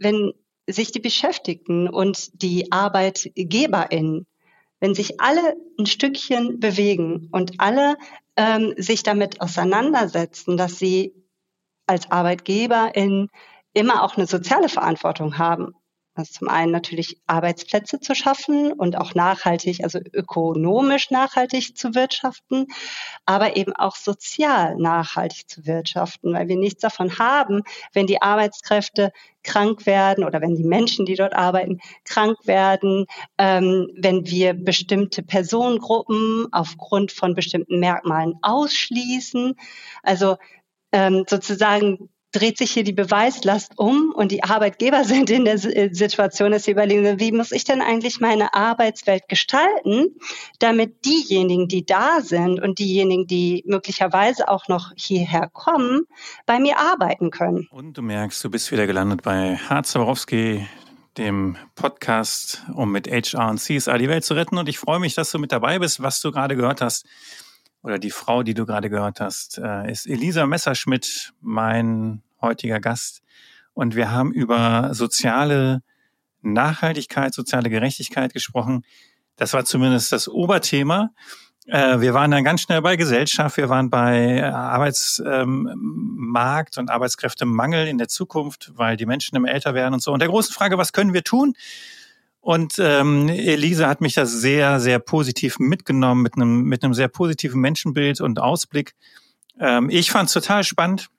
wenn sich die Beschäftigten und die ArbeitgeberInnen, wenn sich alle ein Stückchen bewegen und alle ähm, sich damit auseinandersetzen, dass sie als ArbeitgeberInnen immer auch eine soziale Verantwortung haben also zum einen natürlich Arbeitsplätze zu schaffen und auch nachhaltig, also ökonomisch nachhaltig zu wirtschaften, aber eben auch sozial nachhaltig zu wirtschaften, weil wir nichts davon haben, wenn die Arbeitskräfte krank werden oder wenn die Menschen, die dort arbeiten, krank werden, ähm, wenn wir bestimmte Personengruppen aufgrund von bestimmten Merkmalen ausschließen. Also ähm, sozusagen dreht sich hier die Beweislast um und die Arbeitgeber sind in der äh, Situation, dass sie überlegen, wie muss ich denn eigentlich meine Arbeitswelt gestalten, damit diejenigen, die da sind und diejenigen, die möglicherweise auch noch hierher kommen, bei mir arbeiten können. Und du merkst, du bist wieder gelandet bei Zaborowski, dem Podcast, um mit HR und CSA die Welt zu retten. Und ich freue mich, dass du mit dabei bist. Was du gerade gehört hast, oder die Frau, die du gerade gehört hast, äh, ist Elisa Messerschmidt, mein heutiger Gast. Und wir haben über soziale Nachhaltigkeit, soziale Gerechtigkeit gesprochen. Das war zumindest das Oberthema. Äh, wir waren dann ganz schnell bei Gesellschaft, wir waren bei Arbeitsmarkt und Arbeitskräftemangel in der Zukunft, weil die Menschen immer älter werden und so. Und der großen Frage, was können wir tun? Und ähm, Elisa hat mich da sehr, sehr positiv mitgenommen mit einem, mit einem sehr positiven Menschenbild und Ausblick. Ähm, ich fand es total spannend.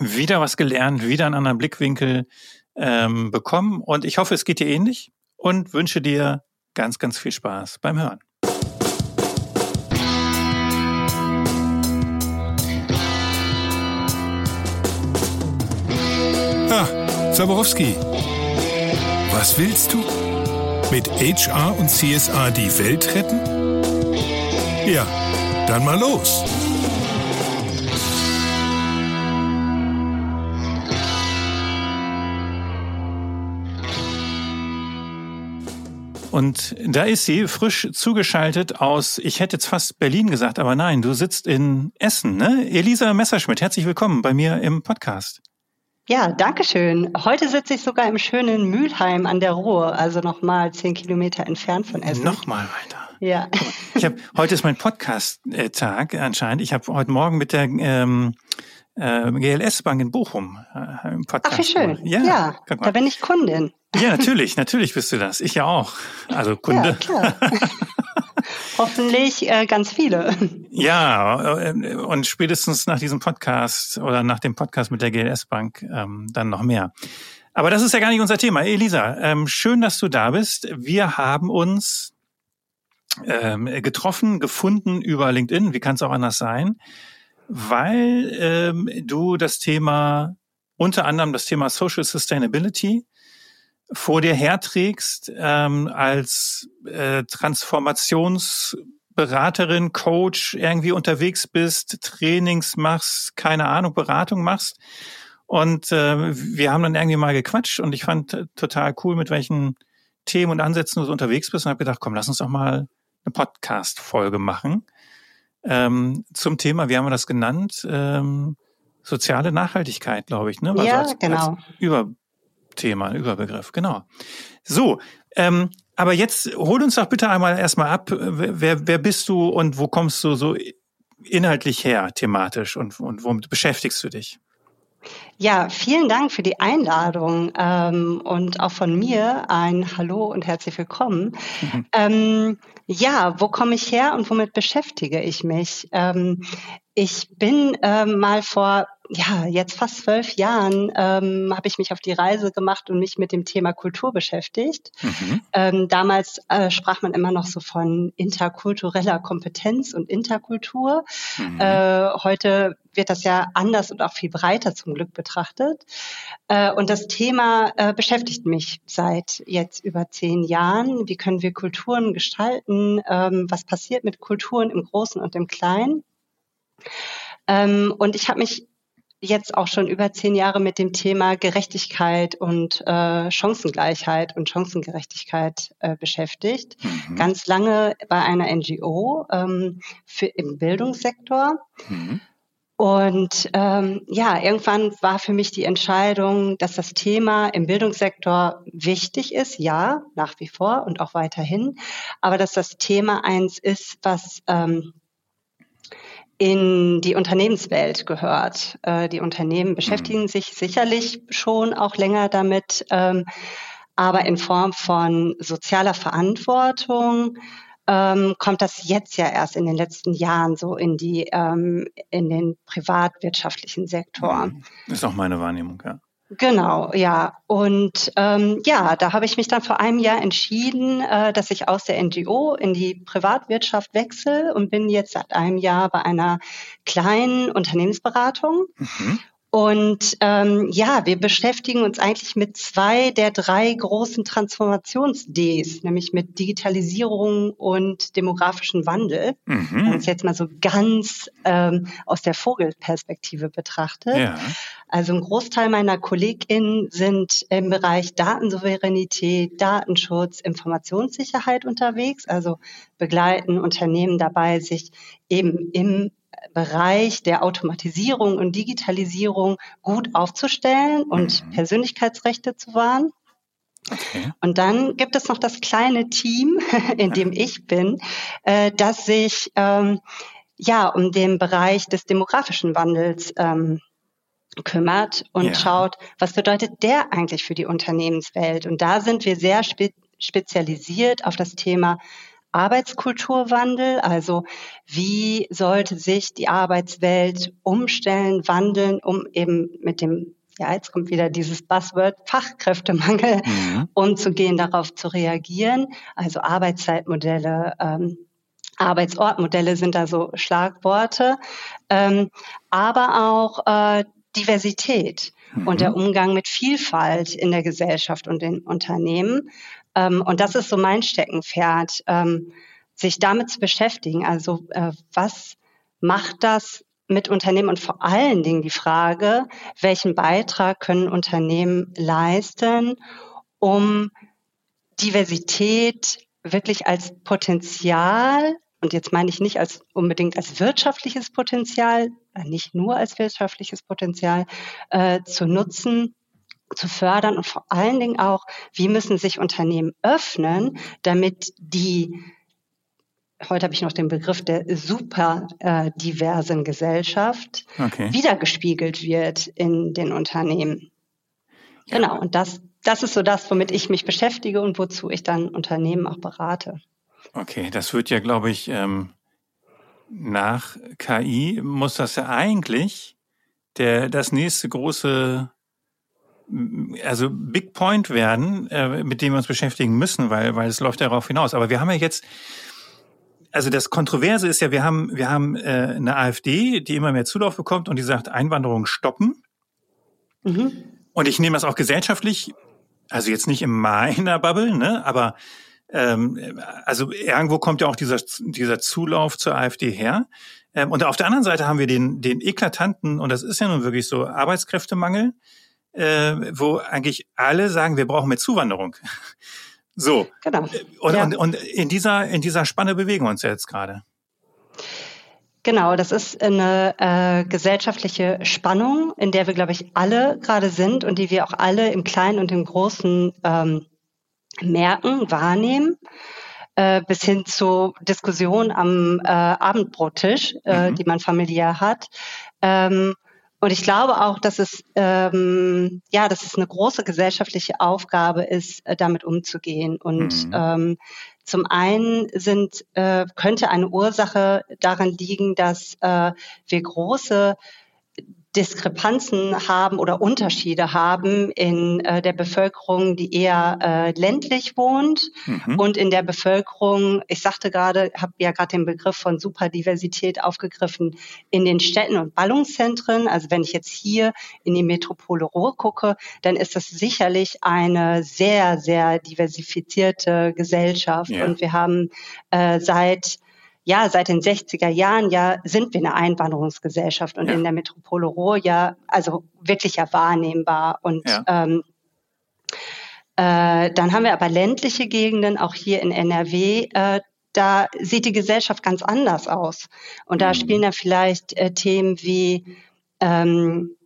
Wieder was gelernt, wieder einen anderen Blickwinkel ähm, bekommen. Und ich hoffe, es geht dir ähnlich und wünsche dir ganz, ganz viel Spaß beim Hören. Ah, Zaborowski. Was willst du? Mit HR und CSA die Welt retten? Ja, dann mal los. Und da ist sie frisch zugeschaltet aus, ich hätte jetzt fast Berlin gesagt, aber nein, du sitzt in Essen, ne? Elisa Messerschmidt, herzlich willkommen bei mir im Podcast. Ja, danke schön. Heute sitze ich sogar im schönen Mülheim an der Ruhr, also nochmal zehn Kilometer entfernt von Essen. Nochmal weiter. Ja. Ich habe heute ist mein Podcast-Tag anscheinend. Ich habe heute Morgen mit der ähm, äh, GLS Bank in Bochum äh, im Podcast. Ach, wie schön. Ja, ja da bin ich Kundin. Ja, natürlich, natürlich bist du das. Ich ja auch. Also Kunde. Ja, klar. Hoffentlich äh, ganz viele. Ja, äh, und spätestens nach diesem Podcast oder nach dem Podcast mit der GLS Bank ähm, dann noch mehr. Aber das ist ja gar nicht unser Thema. Elisa, ähm, schön, dass du da bist. Wir haben uns ähm, getroffen, gefunden über LinkedIn. Wie kann es auch anders sein? Weil ähm, du das Thema, unter anderem das Thema Social Sustainability vor dir herträgst ähm, als äh, Transformationsberaterin, Coach irgendwie unterwegs bist, Trainings machst, keine Ahnung, Beratung machst. Und äh, wir haben dann irgendwie mal gequatscht und ich fand äh, total cool, mit welchen Themen und Ansätzen du so unterwegs bist und habe gedacht, komm, lass uns doch mal eine Podcast-Folge machen ähm, zum Thema, wie haben wir das genannt? Ähm, soziale Nachhaltigkeit, glaube ich, ne? Also ja, als, genau. Als Über Thema, ein Überbegriff, genau. So, ähm, aber jetzt hol uns doch bitte einmal erstmal ab, wer, wer bist du und wo kommst du so inhaltlich her, thematisch und, und womit beschäftigst du dich? Ja, vielen Dank für die Einladung ähm, und auch von mir ein Hallo und herzlich willkommen. Mhm. Ähm, ja, wo komme ich her und womit beschäftige ich mich? Ähm, ich bin ähm, mal vor ja, jetzt fast zwölf Jahren ähm, habe ich mich auf die Reise gemacht und mich mit dem Thema Kultur beschäftigt. Mhm. Ähm, damals äh, sprach man immer noch so von interkultureller Kompetenz und Interkultur. Mhm. Äh, heute wird das ja anders und auch viel breiter zum Glück betrachtet. Äh, und das Thema äh, beschäftigt mich seit jetzt über zehn Jahren. Wie können wir Kulturen gestalten? Ähm, was passiert mit Kulturen im Großen und im Kleinen? Ähm, und ich habe mich jetzt auch schon über zehn Jahre mit dem Thema Gerechtigkeit und äh, Chancengleichheit und Chancengerechtigkeit äh, beschäftigt. Mhm. Ganz lange bei einer NGO ähm, für, im Bildungssektor. Mhm. Und ähm, ja, irgendwann war für mich die Entscheidung, dass das Thema im Bildungssektor wichtig ist, ja, nach wie vor und auch weiterhin, aber dass das Thema eins ist, was ähm, in die Unternehmenswelt gehört. Äh, die Unternehmen beschäftigen mhm. sich sicherlich schon auch länger damit, ähm, aber in Form von sozialer Verantwortung, ähm, kommt das jetzt ja erst in den letzten Jahren so in die ähm, in den privatwirtschaftlichen Sektor. Mhm. Ist auch meine Wahrnehmung, ja. Genau, ja. Und ähm, ja, da habe ich mich dann vor einem Jahr entschieden, äh, dass ich aus der NGO in die Privatwirtschaft wechsle und bin jetzt seit einem Jahr bei einer kleinen Unternehmensberatung. Mhm. Und ähm, ja, wir beschäftigen uns eigentlich mit zwei der drei großen Transformations-Ds, nämlich mit Digitalisierung und demografischem Wandel. Mhm. Wenn man es jetzt mal so ganz ähm, aus der Vogelperspektive betrachtet. Ja. Also ein Großteil meiner KollegInnen sind im Bereich Datensouveränität, Datenschutz, Informationssicherheit unterwegs, also begleiten Unternehmen dabei, sich eben im Bereich der Automatisierung und Digitalisierung gut aufzustellen und mhm. Persönlichkeitsrechte zu wahren. Okay. Und dann gibt es noch das kleine Team, in dem ich bin, äh, das sich ähm, ja um den Bereich des demografischen Wandels ähm, kümmert und ja. schaut, was bedeutet der eigentlich für die Unternehmenswelt? Und da sind wir sehr spe spezialisiert auf das Thema Arbeitskulturwandel, also wie sollte sich die Arbeitswelt umstellen, wandeln, um eben mit dem ja, jetzt kommt wieder dieses Buzzword Fachkräftemangel mhm. umzugehen, darauf zu reagieren. Also Arbeitszeitmodelle, ähm, Arbeitsortmodelle sind da so Schlagworte, ähm, aber auch äh, Diversität und der mhm. Umgang mit Vielfalt in der Gesellschaft und in Unternehmen. Ähm, und das ist so mein Steckenpferd, ähm, sich damit zu beschäftigen. Also äh, was macht das mit Unternehmen und vor allen Dingen die Frage, welchen Beitrag können Unternehmen leisten, um Diversität wirklich als Potenzial, und jetzt meine ich nicht als unbedingt als wirtschaftliches Potenzial, äh, nicht nur als wirtschaftliches Potenzial äh, zu nutzen, zu fördern und vor allen Dingen auch, wie müssen sich Unternehmen öffnen, damit die heute habe ich noch den Begriff der super äh, diversen Gesellschaft okay. wiedergespiegelt wird in den Unternehmen. Ja. Genau, und das, das ist so das, womit ich mich beschäftige und wozu ich dann Unternehmen auch berate. Okay, das wird ja, glaube ich, ähm, nach KI muss das ja eigentlich der, das nächste große also Big Point werden, äh, mit dem wir uns beschäftigen müssen, weil, weil es läuft darauf hinaus. Aber wir haben ja jetzt, also das Kontroverse ist ja, wir haben, wir haben äh, eine AfD, die immer mehr Zulauf bekommt und die sagt, Einwanderung stoppen. Mhm. Und ich nehme das auch gesellschaftlich, also jetzt nicht in meiner Bubble, ne, aber ähm, also irgendwo kommt ja auch dieser, dieser Zulauf zur AfD her. Ähm, und auf der anderen Seite haben wir den, den eklatanten, und das ist ja nun wirklich so, Arbeitskräftemangel äh, wo eigentlich alle sagen, wir brauchen mehr Zuwanderung. So. Genau. Und, ja. und, und in dieser, in dieser Spanne bewegen wir uns jetzt gerade. Genau, das ist eine äh, gesellschaftliche Spannung, in der wir, glaube ich, alle gerade sind und die wir auch alle im Kleinen und im Großen ähm, merken, wahrnehmen, äh, bis hin zu Diskussionen am äh, Abendbrottisch, äh, mhm. die man familiär hat. Ähm, und ich glaube auch, dass es ähm, ja, dass es eine große gesellschaftliche Aufgabe ist, äh, damit umzugehen. Und mhm. ähm, zum einen sind äh, könnte eine Ursache daran liegen, dass äh, wir große Diskrepanzen haben oder Unterschiede haben in äh, der Bevölkerung, die eher äh, ländlich wohnt mhm. und in der Bevölkerung, ich sagte gerade, habe ja gerade den Begriff von Superdiversität aufgegriffen, in den Städten und Ballungszentren. Also wenn ich jetzt hier in die Metropole Ruhr gucke, dann ist das sicherlich eine sehr, sehr diversifizierte Gesellschaft. Ja. Und wir haben äh, seit ja, seit den 60er Jahren ja sind wir eine Einwanderungsgesellschaft und ja. in der Metropole Ruhr ja, also wirklich ja wahrnehmbar. Und ja. ähm, äh, dann haben wir aber ländliche Gegenden, auch hier in NRW, äh, da sieht die Gesellschaft ganz anders aus. Und da mhm. spielen da vielleicht äh, Themen wie ähm,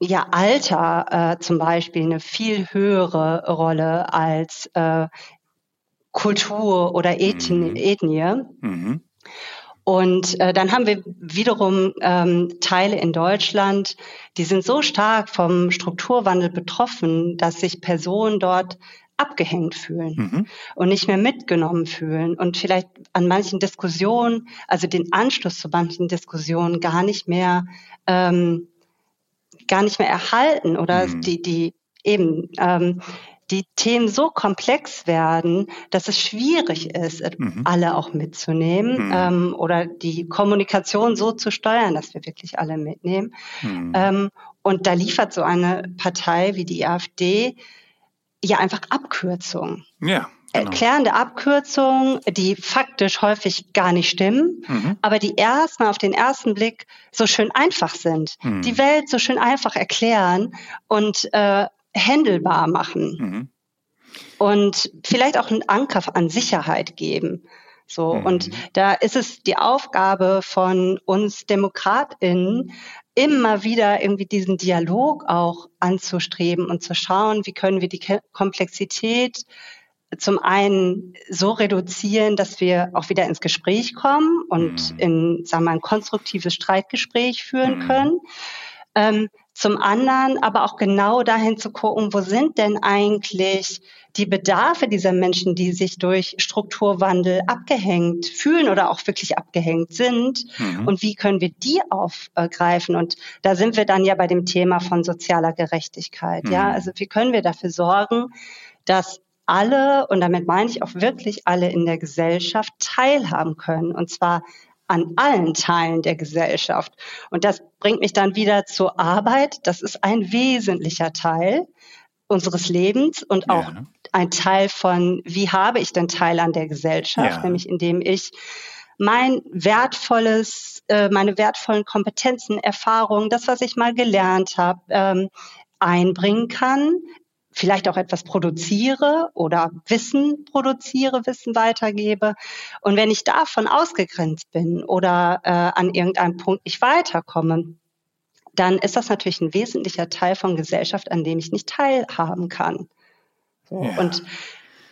ja Alter äh, zum Beispiel eine viel höhere Rolle als äh, Kultur oder Ethnie. Mhm. Ethnie. Mhm. Und äh, dann haben wir wiederum ähm, Teile in Deutschland, die sind so stark vom Strukturwandel betroffen, dass sich Personen dort abgehängt fühlen mhm. und nicht mehr mitgenommen fühlen und vielleicht an manchen Diskussionen, also den Anschluss zu manchen Diskussionen gar nicht mehr ähm, gar nicht mehr erhalten oder mhm. die die eben ähm, die Themen so komplex werden, dass es schwierig ist, mhm. alle auch mitzunehmen mhm. ähm, oder die Kommunikation so zu steuern, dass wir wirklich alle mitnehmen. Mhm. Ähm, und da liefert so eine Partei wie die AfD ja einfach Abkürzungen. Ja. Genau. Erklärende Abkürzungen, die faktisch häufig gar nicht stimmen, mhm. aber die erstmal auf den ersten Blick so schön einfach sind. Mhm. Die Welt so schön einfach erklären und äh, händelbar machen. Mhm. Und vielleicht auch einen Anker an Sicherheit geben. So, mhm. und da ist es die Aufgabe von uns DemokratInnen, immer wieder irgendwie diesen Dialog auch anzustreben und zu schauen, wie können wir die Komplexität zum einen so reduzieren, dass wir auch wieder ins Gespräch kommen und mhm. in, sagen wir mal, ein konstruktives Streitgespräch führen mhm. können. Ähm, zum anderen aber auch genau dahin zu gucken, wo sind denn eigentlich die Bedarfe dieser Menschen, die sich durch Strukturwandel abgehängt fühlen oder auch wirklich abgehängt sind mhm. und wie können wir die aufgreifen? Und da sind wir dann ja bei dem Thema von sozialer Gerechtigkeit. Mhm. Ja, also wie können wir dafür sorgen, dass alle, und damit meine ich auch wirklich alle in der Gesellschaft, teilhaben können. Und zwar an allen Teilen der Gesellschaft. Und das bringt mich dann wieder zur Arbeit. Das ist ein wesentlicher Teil unseres Lebens und auch ja. ein Teil von, wie habe ich denn Teil an der Gesellschaft, ja. nämlich indem ich mein wertvolles, äh, meine wertvollen Kompetenzen, Erfahrungen, das, was ich mal gelernt habe, ähm, einbringen kann, vielleicht auch etwas produziere oder Wissen produziere, Wissen weitergebe. Und wenn ich davon ausgegrenzt bin oder äh, an irgendeinem Punkt nicht weiterkomme, dann ist das natürlich ein wesentlicher Teil von Gesellschaft, an dem ich nicht teilhaben kann. So. Ja. Und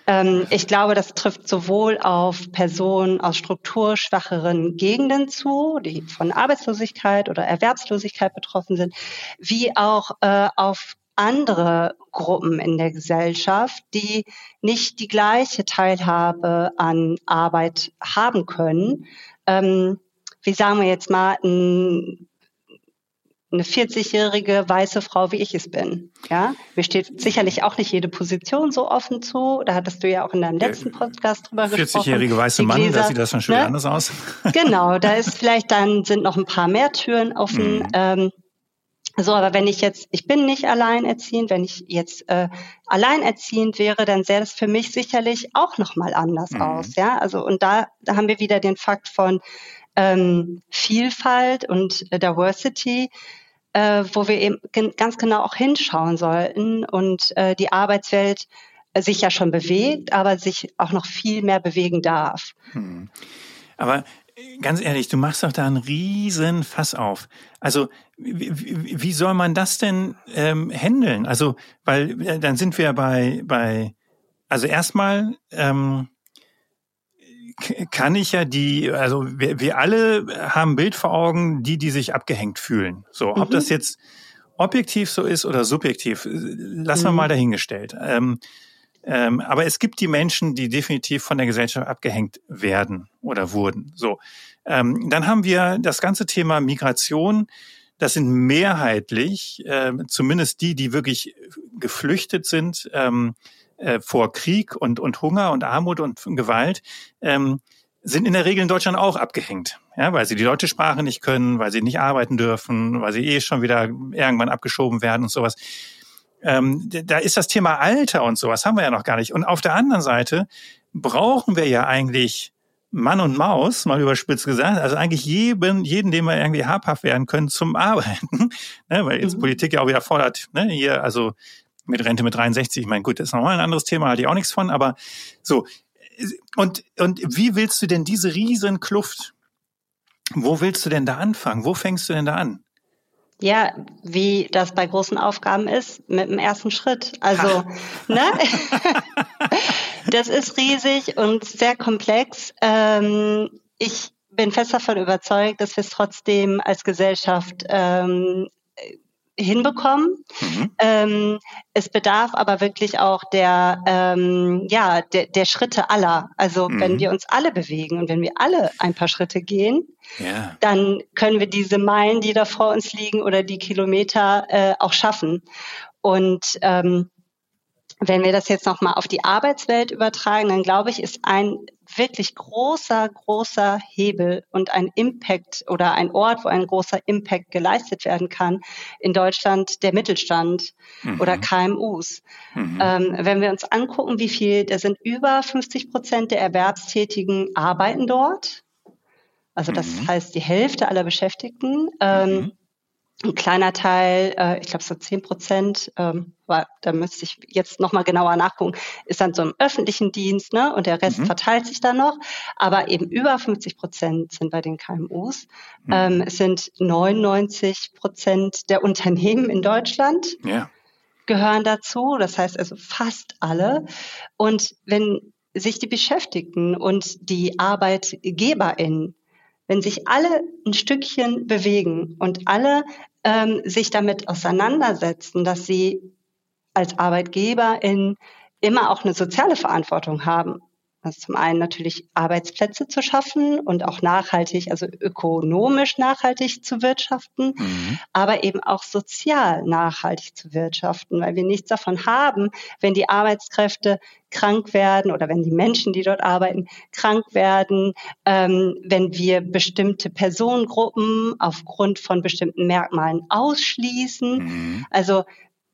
ähm, ich glaube, das trifft sowohl auf Personen aus strukturschwacheren Gegenden zu, die von Arbeitslosigkeit oder Erwerbslosigkeit betroffen sind, wie auch äh, auf andere Gruppen in der Gesellschaft, die nicht die gleiche Teilhabe an Arbeit haben können. Ähm, wie sagen wir jetzt mal, ein, eine 40-jährige weiße Frau, wie ich es bin. Ja, mir steht sicherlich auch nicht jede Position so offen zu. Da hattest du ja auch in deinem letzten Podcast drüber 40 gesprochen. 40-jährige weiße Mann, da sieht das schon schön ne? anders aus. Genau, da ist vielleicht dann sind noch ein paar mehr Türen offen. Mhm. Ähm, so, aber wenn ich jetzt, ich bin nicht alleinerziehend, wenn ich jetzt äh, alleinerziehend wäre, dann sähe das für mich sicherlich auch nochmal anders mhm. aus. Ja, also und da, da haben wir wieder den Fakt von ähm, Vielfalt und äh, Diversity, äh, wo wir eben ganz genau auch hinschauen sollten und äh, die Arbeitswelt sich ja schon bewegt, aber sich auch noch viel mehr bewegen darf. Mhm. Aber Ganz ehrlich, du machst doch da einen riesen Fass auf. Also wie, wie soll man das denn ähm, handeln? Also, weil äh, dann sind wir bei, bei also erstmal ähm, kann ich ja die, also wir, wir alle haben ein Bild vor Augen, die, die sich abgehängt fühlen. So, ob mhm. das jetzt objektiv so ist oder subjektiv, lassen mhm. wir mal dahingestellt. Ähm, ähm, aber es gibt die Menschen, die definitiv von der Gesellschaft abgehängt werden oder wurden. So, ähm, dann haben wir das ganze Thema Migration. Das sind mehrheitlich, äh, zumindest die, die wirklich geflüchtet sind ähm, äh, vor Krieg und, und Hunger und Armut und Gewalt, ähm, sind in der Regel in Deutschland auch abgehängt, ja, weil sie die deutsche Sprache nicht können, weil sie nicht arbeiten dürfen, weil sie eh schon wieder irgendwann abgeschoben werden und sowas ähm, da ist das Thema Alter und sowas haben wir ja noch gar nicht. Und auf der anderen Seite brauchen wir ja eigentlich Mann und Maus, mal überspitzt gesagt, also eigentlich jeden, jeden, den wir irgendwie habhaft werden können zum Arbeiten, ne, weil jetzt mhm. Politik ja auch wieder fordert, ne, hier, also mit Rente mit 63, ich meine, gut, das ist nochmal ein anderes Thema, hatte ich auch nichts von, aber so, und, und wie willst du denn diese riesen Kluft, wo willst du denn da anfangen? Wo fängst du denn da an? Ja, wie das bei großen Aufgaben ist, mit dem ersten Schritt. Also, ne? das ist riesig und sehr komplex. Ähm, ich bin fest davon überzeugt, dass wir es trotzdem als Gesellschaft ähm, hinbekommen. Mhm. Ähm, es bedarf aber wirklich auch der, ähm, ja, der, der Schritte aller. Also mhm. wenn wir uns alle bewegen und wenn wir alle ein paar Schritte gehen, ja. dann können wir diese Meilen, die da vor uns liegen oder die Kilometer äh, auch schaffen. Und ähm, wenn wir das jetzt nochmal auf die Arbeitswelt übertragen, dann glaube ich, ist ein wirklich großer, großer Hebel und ein Impact oder ein Ort, wo ein großer Impact geleistet werden kann, in Deutschland der Mittelstand mhm. oder KMUs. Mhm. Ähm, wenn wir uns angucken, wie viel, da sind über 50 Prozent der Erwerbstätigen arbeiten dort. Also das mhm. heißt die Hälfte aller Beschäftigten. Ähm, mhm. Ein kleiner Teil, äh, ich glaube so zehn Prozent, ähm, war, da müsste ich jetzt nochmal genauer nachgucken, ist dann so im öffentlichen Dienst, ne? Und der Rest mhm. verteilt sich dann noch. Aber eben über 50 Prozent sind bei den KMUs. Mhm. Ähm, es sind 99 Prozent der Unternehmen in Deutschland. Ja. gehören dazu. Das heißt also fast alle. Und wenn sich die Beschäftigten und die ArbeitgeberInnen wenn sich alle ein Stückchen bewegen und alle ähm, sich damit auseinandersetzen, dass sie als Arbeitgeberin immer auch eine soziale Verantwortung haben also zum einen natürlich Arbeitsplätze zu schaffen und auch nachhaltig, also ökonomisch nachhaltig zu wirtschaften, mhm. aber eben auch sozial nachhaltig zu wirtschaften, weil wir nichts davon haben, wenn die Arbeitskräfte krank werden oder wenn die Menschen, die dort arbeiten, krank werden, ähm, wenn wir bestimmte Personengruppen aufgrund von bestimmten Merkmalen ausschließen. Mhm. Also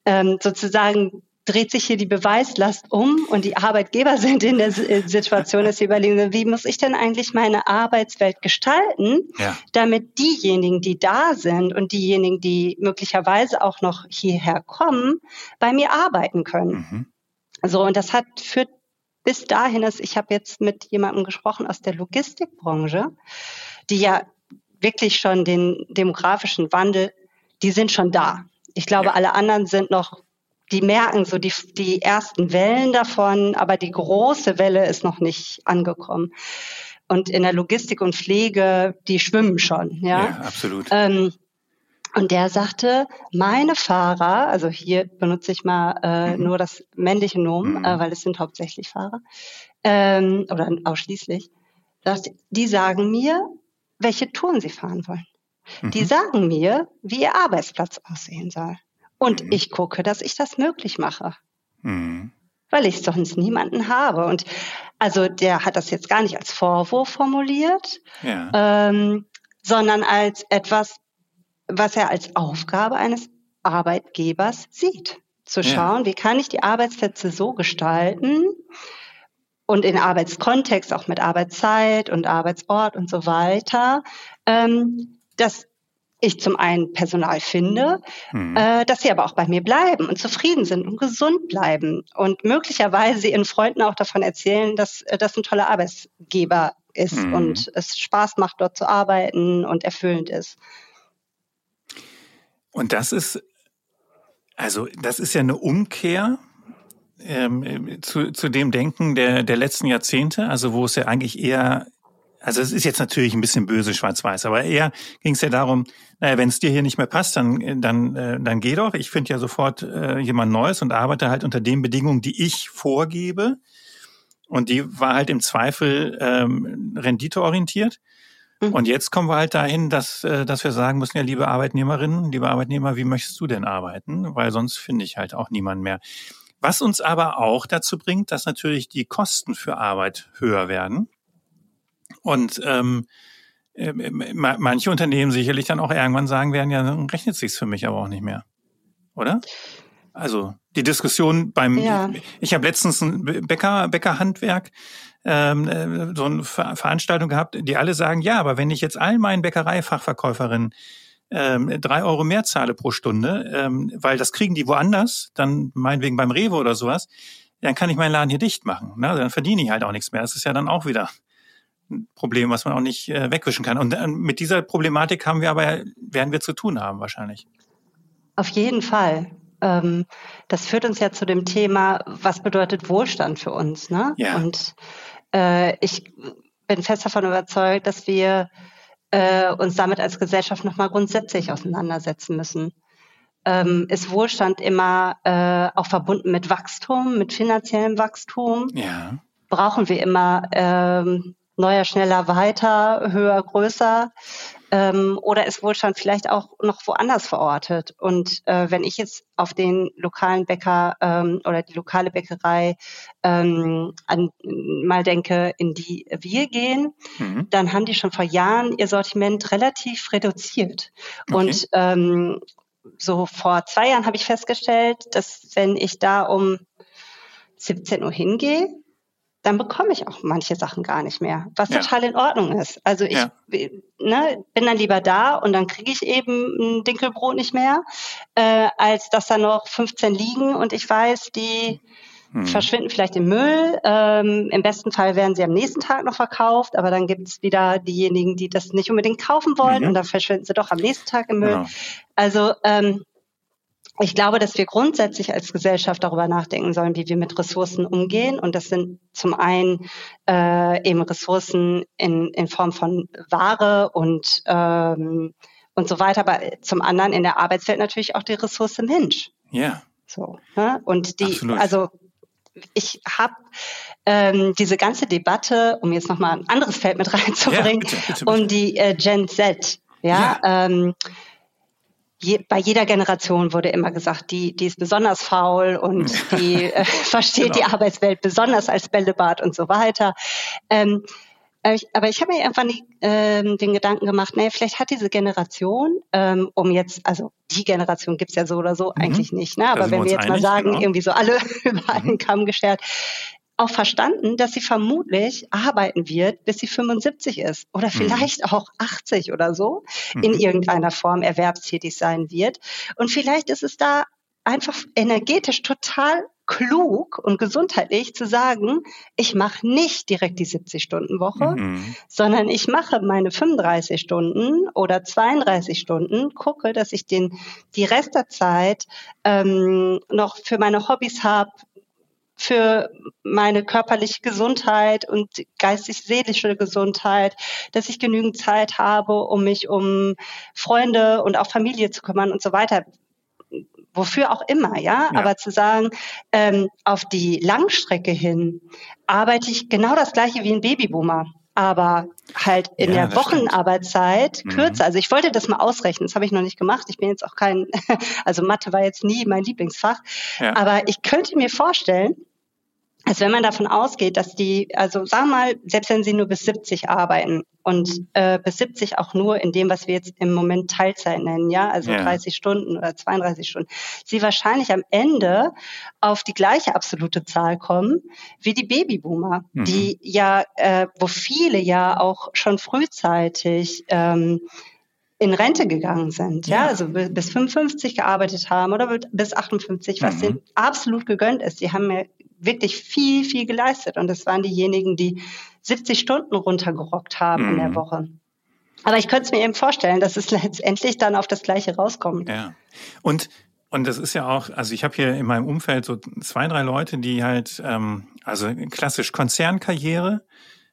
ähm, sozusagen dreht sich hier die Beweislast um und die Arbeitgeber sind in der äh, Situation, dass sie überlegen, wie muss ich denn eigentlich meine Arbeitswelt gestalten, ja. damit diejenigen, die da sind und diejenigen, die möglicherweise auch noch hierher kommen, bei mir arbeiten können. Mhm. So, und das hat führt bis dahin, dass ich habe jetzt mit jemandem gesprochen aus der Logistikbranche, die ja wirklich schon den demografischen Wandel, die sind schon da. Ich glaube, ja. alle anderen sind noch die merken so die, die ersten Wellen davon, aber die große Welle ist noch nicht angekommen. Und in der Logistik und Pflege, die schwimmen schon. Ja, ja absolut. Ähm, und der sagte, meine Fahrer, also hier benutze ich mal äh, mhm. nur das männliche Nomen, mhm. äh, weil es sind hauptsächlich Fahrer, ähm, oder ausschließlich, dass die sagen mir, welche Touren sie fahren wollen. Mhm. Die sagen mir, wie ihr Arbeitsplatz aussehen soll. Und mhm. ich gucke, dass ich das möglich mache. Mhm. Weil ich sonst niemanden habe. Und also der hat das jetzt gar nicht als Vorwurf formuliert, ja. ähm, sondern als etwas, was er als Aufgabe eines Arbeitgebers sieht. Zu schauen, ja. wie kann ich die Arbeitsplätze so gestalten und in Arbeitskontext, auch mit Arbeitszeit und Arbeitsort und so weiter, ähm, dass ich zum einen Personal finde, mhm. äh, dass sie aber auch bei mir bleiben und zufrieden sind und gesund bleiben und möglicherweise ihren Freunden auch davon erzählen, dass äh, das ein toller Arbeitsgeber ist mhm. und es Spaß macht, dort zu arbeiten und erfüllend ist. Und das ist, also das ist ja eine Umkehr ähm, zu, zu dem Denken der, der letzten Jahrzehnte, also wo es ja eigentlich eher also es ist jetzt natürlich ein bisschen böse schwarz-weiß, aber eher ging es ja darum, naja, wenn es dir hier nicht mehr passt, dann, dann, äh, dann geh doch. Ich finde ja sofort äh, jemand Neues und arbeite halt unter den Bedingungen, die ich vorgebe. Und die war halt im Zweifel ähm, renditeorientiert. Mhm. Und jetzt kommen wir halt dahin, dass, äh, dass wir sagen müssen, ja, liebe Arbeitnehmerinnen, liebe Arbeitnehmer, wie möchtest du denn arbeiten? Weil sonst finde ich halt auch niemand mehr. Was uns aber auch dazu bringt, dass natürlich die Kosten für Arbeit höher werden. Und ähm, äh, manche Unternehmen sicherlich dann auch irgendwann sagen werden, ja, dann rechnet sich's für mich aber auch nicht mehr. Oder? Also die Diskussion beim, ja. ich, habe letztens ein Bäcker, Bäckerhandwerk, ähm, äh, so eine Ver Veranstaltung gehabt, die alle sagen, ja, aber wenn ich jetzt all meinen Bäckereifachverkäuferinnen ähm, drei Euro mehr zahle pro Stunde, ähm, weil das kriegen die woanders, dann meinetwegen beim Rewe oder sowas, dann kann ich meinen Laden hier dicht machen. Ne? Dann verdiene ich halt auch nichts mehr. Das ist ja dann auch wieder Problem, was man auch nicht äh, wegwischen kann. Und äh, mit dieser Problematik haben wir aber, werden wir zu tun haben wahrscheinlich. Auf jeden Fall. Ähm, das führt uns ja zu dem Thema, was bedeutet Wohlstand für uns? Ne? Ja. Und äh, ich bin fest davon überzeugt, dass wir uns damit als Gesellschaft nochmal grundsätzlich auseinandersetzen müssen. Ähm, ist Wohlstand immer äh, auch verbunden mit Wachstum, mit finanziellem Wachstum? Ja. Brauchen wir immer ähm, neuer, schneller, weiter, höher, größer? Ähm, oder ist Wohlstand vielleicht auch noch woanders verortet? Und äh, wenn ich jetzt auf den lokalen Bäcker ähm, oder die lokale Bäckerei ähm, an, mal denke, in die wir gehen, mhm. dann haben die schon vor Jahren ihr Sortiment relativ reduziert. Okay. Und ähm, so vor zwei Jahren habe ich festgestellt, dass wenn ich da um 17 Uhr hingehe, dann bekomme ich auch manche Sachen gar nicht mehr, was ja. total in Ordnung ist. Also ich ja. ne, bin dann lieber da und dann kriege ich eben ein Dinkelbrot nicht mehr, äh, als dass da noch 15 liegen und ich weiß, die hm. verschwinden vielleicht im Müll. Ähm, Im besten Fall werden sie am nächsten Tag noch verkauft, aber dann gibt es wieder diejenigen, die das nicht unbedingt kaufen wollen mhm. und dann verschwinden sie doch am nächsten Tag im Müll. Genau. Also ähm, ich glaube, dass wir grundsätzlich als Gesellschaft darüber nachdenken sollen, wie wir mit Ressourcen umgehen. Und das sind zum einen äh, eben Ressourcen in, in Form von Ware und, ähm, und so weiter, aber zum anderen in der Arbeitswelt natürlich auch die Ressource Mensch. Ja. So. Ne? Und die, Absolut. also ich habe ähm, diese ganze Debatte, um jetzt nochmal ein anderes Feld mit reinzubringen, ja, bitte, bitte, bitte. um die äh, Gen Z. Ja, ja. Ähm, je, bei jeder Generation wurde immer gesagt, die, die ist besonders faul und die äh, versteht genau. die Arbeitswelt besonders als Bällebad und so weiter. Ähm, aber ich habe mir irgendwann die, ähm, den Gedanken gemacht, naja, vielleicht hat diese Generation, ähm, um jetzt, also die Generation gibt's ja so oder so mhm. eigentlich nicht, ne? aber wenn wir jetzt einig, mal sagen, genau. irgendwie so alle über einen mhm. Kamm geschert, auch verstanden, dass sie vermutlich arbeiten wird, bis sie 75 ist oder mhm. vielleicht mhm. auch 80 oder so mhm. in irgendeiner Form erwerbstätig sein wird. Und vielleicht ist es da einfach energetisch total klug und gesundheitlich zu sagen, ich mache nicht direkt die 70-Stunden-Woche, mhm. sondern ich mache meine 35 Stunden oder 32 Stunden, gucke, dass ich den, die Rest der Zeit ähm, noch für meine Hobbys habe, für meine körperliche Gesundheit und geistig-seelische Gesundheit, dass ich genügend Zeit habe, um mich um Freunde und auch Familie zu kümmern und so weiter. Wofür auch immer, ja. ja. Aber zu sagen, ähm, auf die Langstrecke hin arbeite ich genau das gleiche wie ein Babyboomer aber halt in ja, der Wochenarbeitszeit. Mhm. kürzer. Also ich wollte das mal ausrechnen, das habe ich noch nicht gemacht. Ich bin jetzt auch kein, also Mathe war jetzt nie mein Lieblingsfach, ja. aber ich könnte mir vorstellen, also wenn man davon ausgeht, dass die, also sagen wir mal, selbst wenn sie nur bis 70 arbeiten und äh, bis 70 auch nur in dem, was wir jetzt im Moment Teilzeit nennen, ja, also ja. 30 Stunden oder 32 Stunden, sie wahrscheinlich am Ende auf die gleiche absolute Zahl kommen wie die Babyboomer, mhm. die ja, äh, wo viele ja auch schon frühzeitig ähm, in Rente gegangen sind, ja, ja also bis 55 gearbeitet haben oder bis 58, was mhm. denen absolut gegönnt ist. Die haben ja wirklich viel, viel geleistet. Und das waren diejenigen, die 70 Stunden runtergerockt haben mhm. in der mhm. Woche. Aber ich könnte es mir eben vorstellen, dass es letztendlich dann auf das Gleiche rauskommt. Ja. Und und das ist ja auch, also ich habe hier in meinem Umfeld so zwei, drei Leute, die halt, ähm, also klassisch Konzernkarriere,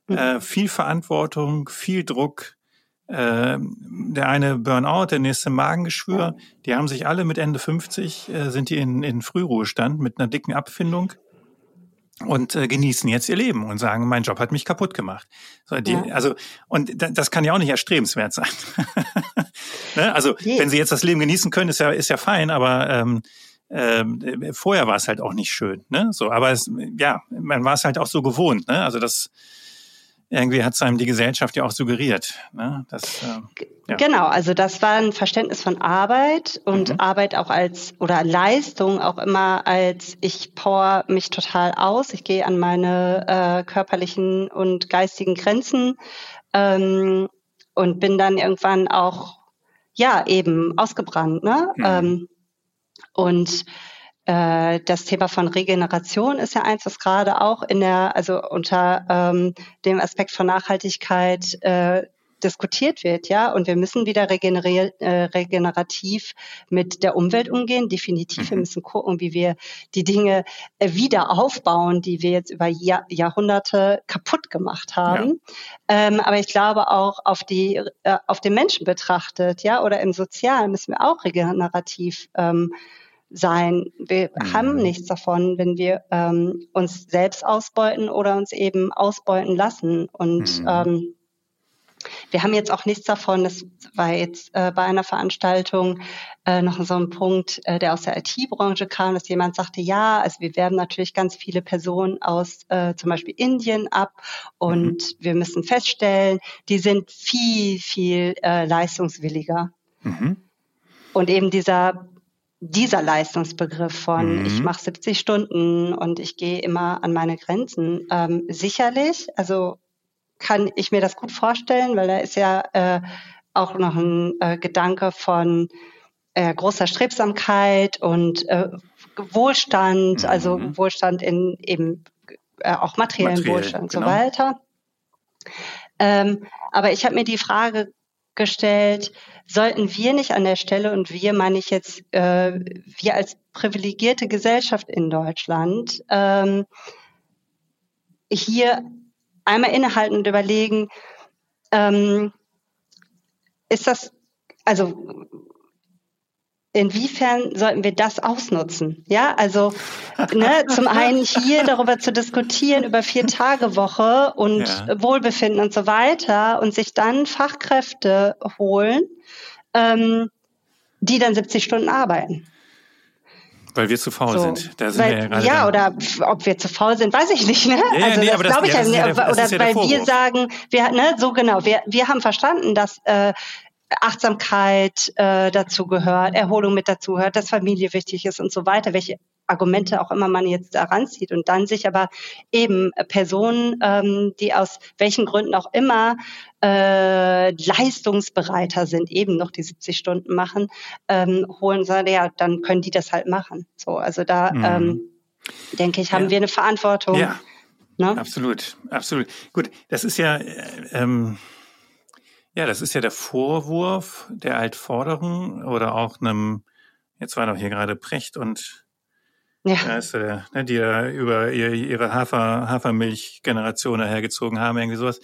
mhm. äh, viel Verantwortung, viel Druck, äh, der eine Burnout, der nächste Magengeschwür, die haben sich alle mit Ende 50, äh, sind die in, in Frühruhestand mit einer dicken Abfindung und äh, genießen jetzt ihr Leben und sagen, mein Job hat mich kaputt gemacht. So, die, ja. Also und das kann ja auch nicht erstrebenswert sein. ne? Also nee. wenn sie jetzt das Leben genießen können, ist ja ist ja fein, aber ähm, ähm, vorher war es halt auch nicht schön. Ne? So, aber es, ja, man war es halt auch so gewohnt. Ne? Also das irgendwie hat es einem die Gesellschaft ja auch suggeriert. Ne? Das, äh, ja. Genau, also das war ein Verständnis von Arbeit und mhm. Arbeit auch als oder Leistung auch immer als ich power mich total aus, ich gehe an meine äh, körperlichen und geistigen Grenzen ähm, und bin dann irgendwann auch ja eben ausgebrannt. Ne? Mhm. Ähm, und das Thema von Regeneration ist ja eins, was gerade auch in der, also unter ähm, dem Aspekt von Nachhaltigkeit äh, diskutiert wird, ja, und wir müssen wieder regenerier äh, regenerativ mit der Umwelt umgehen. Definitiv, wir mhm. müssen gucken, wie wir die Dinge äh, wieder aufbauen, die wir jetzt über Jahr Jahrhunderte kaputt gemacht haben. Ja. Ähm, aber ich glaube auch auf die äh, auf den Menschen betrachtet, ja, oder im Sozialen müssen wir auch regenerativ ähm, sein. Wir mhm. haben nichts davon, wenn wir ähm, uns selbst ausbeuten oder uns eben ausbeuten lassen. Und mhm. ähm, wir haben jetzt auch nichts davon, das war jetzt äh, bei einer Veranstaltung äh, noch so ein Punkt, äh, der aus der IT-Branche kam, dass jemand sagte, ja, also wir werben natürlich ganz viele Personen aus äh, zum Beispiel Indien ab und mhm. wir müssen feststellen, die sind viel, viel äh, leistungswilliger. Mhm. Und eben dieser dieser Leistungsbegriff von mhm. ich mache 70 Stunden und ich gehe immer an meine Grenzen, ähm, sicherlich, also kann ich mir das gut vorstellen, weil da ist ja äh, auch noch ein äh, Gedanke von äh, großer Strebsamkeit und äh, Wohlstand, mhm. also Wohlstand in eben äh, auch materiellen Materiell, Wohlstand und genau. so weiter. Ähm, aber ich habe mir die Frage gestellt, sollten wir nicht an der Stelle, und wir meine ich jetzt, äh, wir als privilegierte Gesellschaft in Deutschland, ähm, hier einmal innehalten und überlegen, ähm, ist das, also inwiefern sollten wir das ausnutzen? Ja, also ne, zum einen hier darüber zu diskutieren über vier Tage Woche und ja. Wohlbefinden und so weiter und sich dann Fachkräfte holen, ähm, die dann 70 Stunden arbeiten. Weil wir zu faul so. sind. Sind weil, ja, ja oder ob wir zu faul sind, weiß ich nicht. Ne? Ja, also nee, das glaube ich ja, ja, oder weil wir sagen, wir, ne, so genau, wir, wir haben verstanden, dass äh, Achtsamkeit äh, dazu gehört, Erholung mit dazu gehört, dass Familie wichtig ist und so weiter, welche Argumente auch immer man jetzt daran zieht und dann sich aber eben Personen, ähm, die aus welchen Gründen auch immer äh, leistungsbereiter sind, eben noch die 70 Stunden machen, ähm, holen, sagen, ja, dann können die das halt machen. So, also da mhm. ähm, denke ich, haben ja. wir eine Verantwortung. Ja. Ne? Absolut, absolut. Gut, das ist ja, äh, ähm, ja, das ist ja der Vorwurf der Altforderung oder auch einem, jetzt war doch hier gerade Precht und ja. Weißt du, ne, die ja über ihre Hafer, Hafermilch-Generation dahergezogen haben, irgendwie sowas.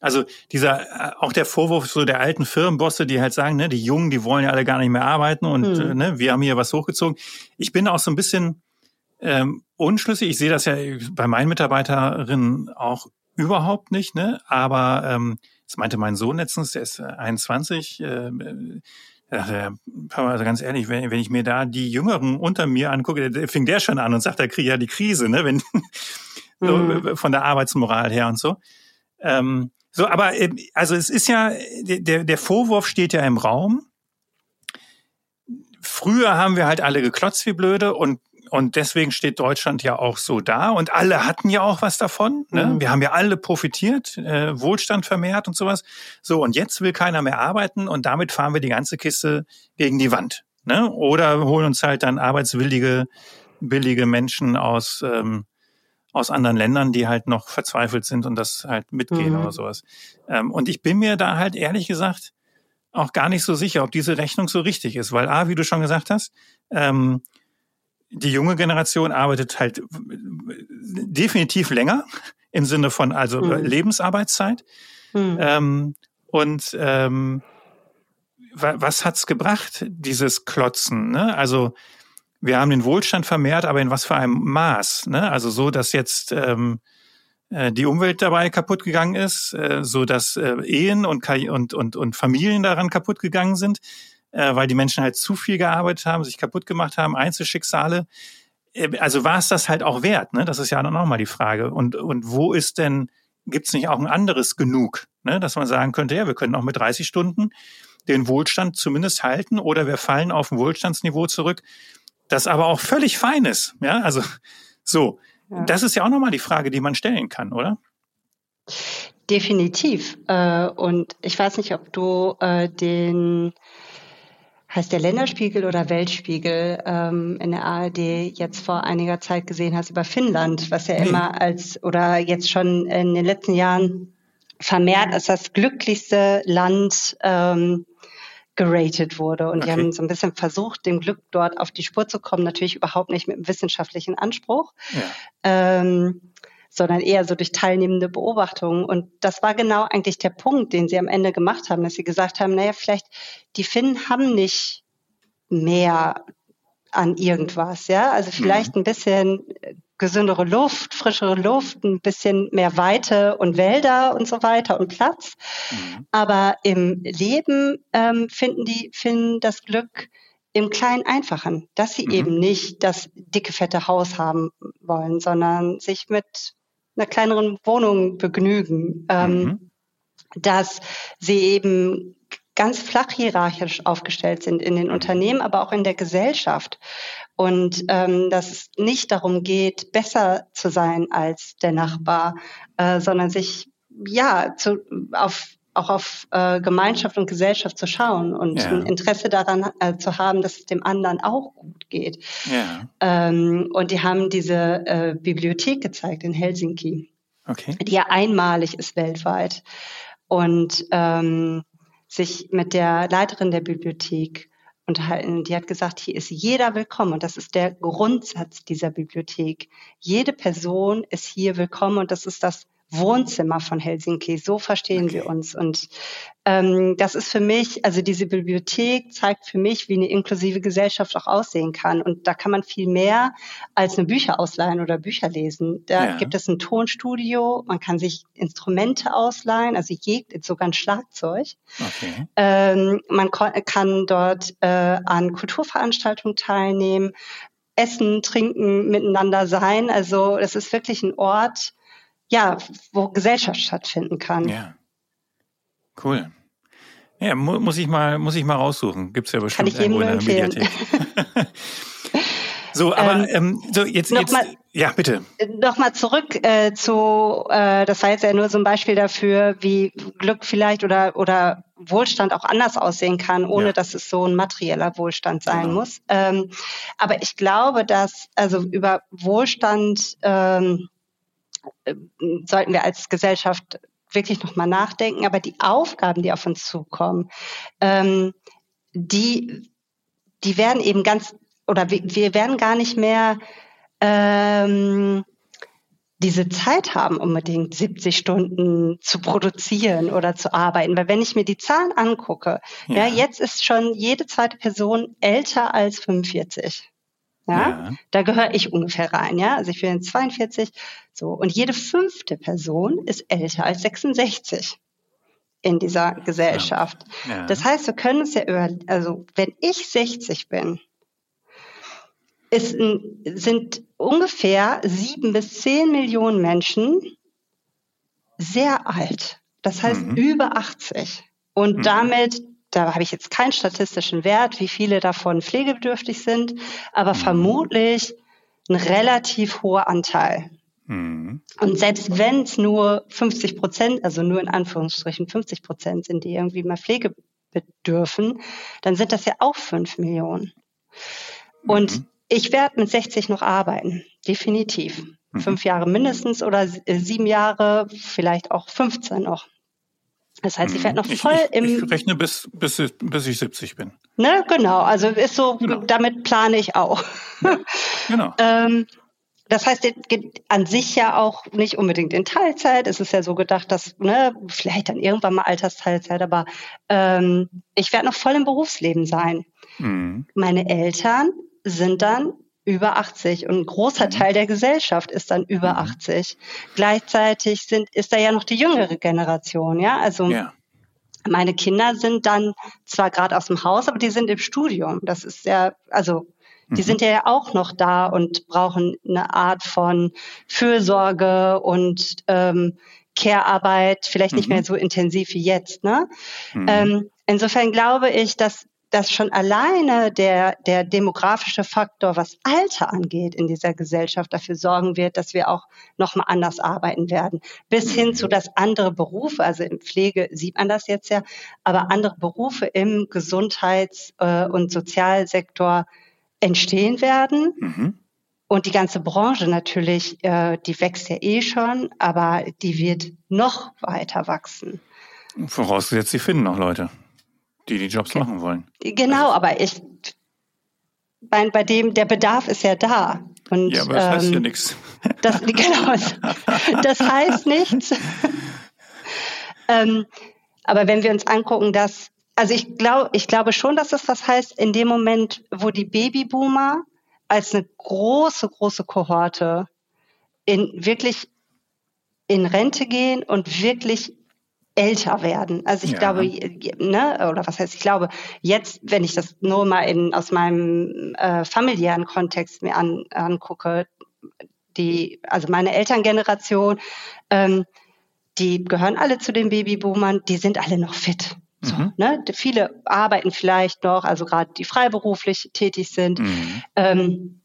Also dieser, auch der Vorwurf so der alten Firmenbosse, die halt sagen, ne, die Jungen, die wollen ja alle gar nicht mehr arbeiten und hm. ne, wir haben hier was hochgezogen. Ich bin auch so ein bisschen ähm, unschlüssig. Ich sehe das ja bei meinen Mitarbeiterinnen auch überhaupt nicht, ne? Aber ähm, das meinte mein Sohn letztens, der ist 21, äh, ja, Papa, also ganz ehrlich, wenn, wenn ich mir da die Jüngeren unter mir angucke, der, fing der schon an und sagt, da kriege ich ja die Krise, ne? Wenn, so, mhm. von der Arbeitsmoral her und so. Ähm, so, aber ähm, also es ist ja, der, der Vorwurf steht ja im Raum. Früher haben wir halt alle geklotzt wie blöde und und deswegen steht Deutschland ja auch so da. Und alle hatten ja auch was davon. Ne? Mhm. Wir haben ja alle profitiert, äh, Wohlstand vermehrt und sowas. So, und jetzt will keiner mehr arbeiten und damit fahren wir die ganze Kiste gegen die Wand. Ne? Oder holen uns halt dann arbeitswillige, billige Menschen aus, ähm, aus anderen Ländern, die halt noch verzweifelt sind und das halt mitgehen mhm. oder sowas. Ähm, und ich bin mir da halt ehrlich gesagt auch gar nicht so sicher, ob diese Rechnung so richtig ist, weil A, wie du schon gesagt hast, ähm, die junge Generation arbeitet halt definitiv länger im Sinne von also mhm. Lebensarbeitszeit. Mhm. Ähm, und ähm, was hat's gebracht, dieses Klotzen? Ne? Also wir haben den Wohlstand vermehrt, aber in was für einem Maß? Ne? Also so, dass jetzt ähm, äh, die Umwelt dabei kaputt gegangen ist, äh, so dass äh, Ehen und, und, und, und Familien daran kaputt gegangen sind äh, weil die Menschen halt zu viel gearbeitet haben, sich kaputt gemacht haben, Einzelschicksale. Äh, also war es das halt auch wert? Ne? Das ist ja dann auch mal die Frage. Und, und wo ist denn, gibt es nicht auch ein anderes genug, ne? dass man sagen könnte, ja, wir können auch mit 30 Stunden den Wohlstand zumindest halten oder wir fallen auf ein Wohlstandsniveau zurück, das aber auch völlig fein ist. Ja, also so. Ja. Das ist ja auch nochmal die Frage, die man stellen kann, oder? Definitiv. Äh, und ich weiß nicht, ob du den heißt der Länderspiegel oder Weltspiegel ähm, in der ARD jetzt vor einiger Zeit gesehen hast über Finnland, was ja immer als oder jetzt schon in den letzten Jahren vermehrt als das glücklichste Land ähm, geratet wurde. Und okay. die haben so ein bisschen versucht, dem Glück dort auf die Spur zu kommen, natürlich überhaupt nicht mit einem wissenschaftlichen Anspruch. Ja. Ähm, sondern eher so durch teilnehmende Beobachtungen. Und das war genau eigentlich der Punkt, den sie am Ende gemacht haben, dass sie gesagt haben, naja, vielleicht die Finnen haben nicht mehr an irgendwas, ja, also vielleicht mhm. ein bisschen gesündere Luft, frischere Luft, ein bisschen mehr Weite und Wälder und so weiter und Platz. Mhm. Aber im Leben ähm, finden die finden das Glück im kleinen Einfachen, dass sie mhm. eben nicht das dicke fette Haus haben wollen, sondern sich mit einer kleineren Wohnung begnügen, ähm, mhm. dass sie eben ganz flach hierarchisch aufgestellt sind in den. Unternehmen, aber auch in der Gesellschaft. Und ähm, dass es nicht darum geht, besser zu sein als der Nachbar, äh, sondern sich ja zu, auf auch auf äh, Gemeinschaft und Gesellschaft zu schauen und ja. ein Interesse daran äh, zu haben, dass es dem anderen auch gut geht. Ja. Ähm, und die haben diese äh, Bibliothek gezeigt in Helsinki, okay. die ja einmalig ist weltweit. Und ähm, sich mit der Leiterin der Bibliothek unterhalten. Die hat gesagt, hier ist jeder willkommen und das ist der Grundsatz dieser Bibliothek. Jede Person ist hier willkommen und das ist das Wohnzimmer von Helsinki. So verstehen okay. wir uns. Und ähm, das ist für mich, also diese Bibliothek zeigt für mich, wie eine inklusive Gesellschaft auch aussehen kann. Und da kann man viel mehr als eine Bücher ausleihen oder Bücher lesen. Da ja. gibt es ein Tonstudio, man kann sich Instrumente ausleihen, also je, sogar ein Schlagzeug. Okay. Ähm, man kann dort äh, an Kulturveranstaltungen teilnehmen, essen, trinken, miteinander sein. Also es ist wirklich ein Ort, ja, wo Gesellschaft stattfinden kann. Ja. Cool. Ja, mu muss ich mal, muss ich mal raussuchen. Gibt's ja bestimmt kann ich irgendwo in der Mediathek. so, aber ähm, ähm, so jetzt, jetzt mal, ja bitte. Nochmal zurück äh, zu, äh, das war jetzt ja nur so ein Beispiel dafür, wie Glück vielleicht oder oder Wohlstand auch anders aussehen kann, ohne ja. dass es so ein materieller Wohlstand sein genau. muss. Ähm, aber ich glaube, dass also über Wohlstand ähm, äh, sollten wir als Gesellschaft wirklich nochmal nachdenken. Aber die Aufgaben, die auf uns zukommen, ähm, die, die werden eben ganz, oder wir, wir werden gar nicht mehr ähm, diese Zeit haben, unbedingt 70 Stunden zu produzieren oder zu arbeiten. Weil wenn ich mir die Zahlen angucke, ja, ja jetzt ist schon jede zweite Person älter als 45. Ja, ja. da gehöre ich ungefähr rein, ja. Also ich bin 42, so. Und jede fünfte Person ist älter als 66 in dieser Gesellschaft. Ja. Ja. Das heißt, wir können es ja über, also wenn ich 60 bin, ist, sind ungefähr sieben bis zehn Millionen Menschen sehr alt. Das heißt mhm. über 80. Und mhm. damit da habe ich jetzt keinen statistischen Wert, wie viele davon pflegebedürftig sind, aber mhm. vermutlich ein relativ hoher Anteil. Mhm. Und selbst wenn es nur 50 Prozent, also nur in Anführungsstrichen 50 Prozent sind, die irgendwie mal Pflege bedürfen, dann sind das ja auch fünf Millionen. Und mhm. ich werde mit 60 noch arbeiten, definitiv. Mhm. Fünf Jahre mindestens oder sieben Jahre, vielleicht auch 15 noch. Das heißt, ich werde noch voll ich, ich, im. Ich rechne bis, bis, bis ich 70 bin. Ne, genau. Also ist so, genau. damit plane ich auch. Ja, genau. ähm, das heißt, an sich ja auch nicht unbedingt in Teilzeit. Es ist ja so gedacht, dass, ne, vielleicht dann irgendwann mal Altersteilzeit, aber ähm, ich werde noch voll im Berufsleben sein. Mhm. Meine Eltern sind dann über 80 und ein großer mhm. Teil der Gesellschaft ist dann über mhm. 80. Gleichzeitig sind, ist da ja noch die jüngere Generation, ja, also ja. meine Kinder sind dann zwar gerade aus dem Haus, aber die sind im Studium. Das ist ja, also die mhm. sind ja auch noch da und brauchen eine Art von Fürsorge und ähm, Care-Arbeit, vielleicht nicht mhm. mehr so intensiv wie jetzt. Ne? Mhm. Ähm, insofern glaube ich, dass dass schon alleine der, der demografische Faktor, was Alter angeht in dieser Gesellschaft, dafür sorgen wird, dass wir auch nochmal anders arbeiten werden. Bis hin zu, dass andere Berufe, also in Pflege sieht man das jetzt ja, aber andere Berufe im Gesundheits- äh, und Sozialsektor entstehen werden. Mhm. Und die ganze Branche natürlich, äh, die wächst ja eh schon, aber die wird noch weiter wachsen. Vorausgesetzt, sie finden noch Leute, die die Jobs machen wollen. Genau, also, aber ich, bei, bei dem, der Bedarf ist ja da. Und, ja, aber das ähm, heißt ja nichts. Das, genau, das heißt nichts. ähm, aber wenn wir uns angucken, dass, also ich glaube, ich glaube schon, dass das was heißt, in dem Moment, wo die Babyboomer als eine große, große Kohorte in wirklich in Rente gehen und wirklich älter werden. Also ich ja. glaube, ne, oder was heißt, ich glaube, jetzt, wenn ich das nur mal in, aus meinem äh, familiären Kontext mir an, angucke, die, also meine Elterngeneration, ähm, die gehören alle zu den Babyboomern, die sind alle noch fit. So, mhm. ne? Viele arbeiten vielleicht noch, also gerade die freiberuflich tätig sind. Mhm. Ähm,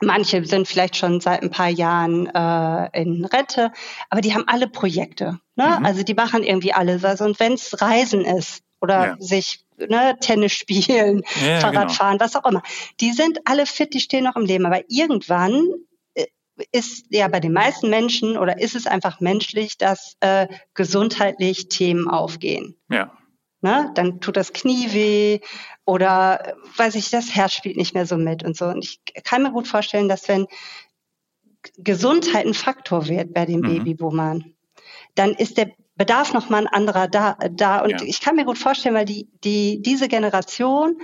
manche sind vielleicht schon seit ein paar Jahren äh, in Rente, aber die haben alle Projekte. Ne? Mhm. Also die machen irgendwie alles. Also, und wenn es Reisen ist oder ja. sich ne, Tennis spielen, ja, Fahrradfahren, genau. was auch immer, die sind alle fit, die stehen noch im Leben. Aber irgendwann äh, ist ja bei den meisten Menschen oder ist es einfach menschlich, dass äh, gesundheitlich Themen aufgehen. Ja. Ne? Dann tut das Knie weh oder weiß ich, das Herz spielt nicht mehr so mit und so. Und ich kann mir gut vorstellen, dass wenn Gesundheit ein Faktor wird bei den mhm. Babyboomern, dann ist der Bedarf nochmal ein anderer da. da. Und ja. ich kann mir gut vorstellen, weil die, die, diese Generation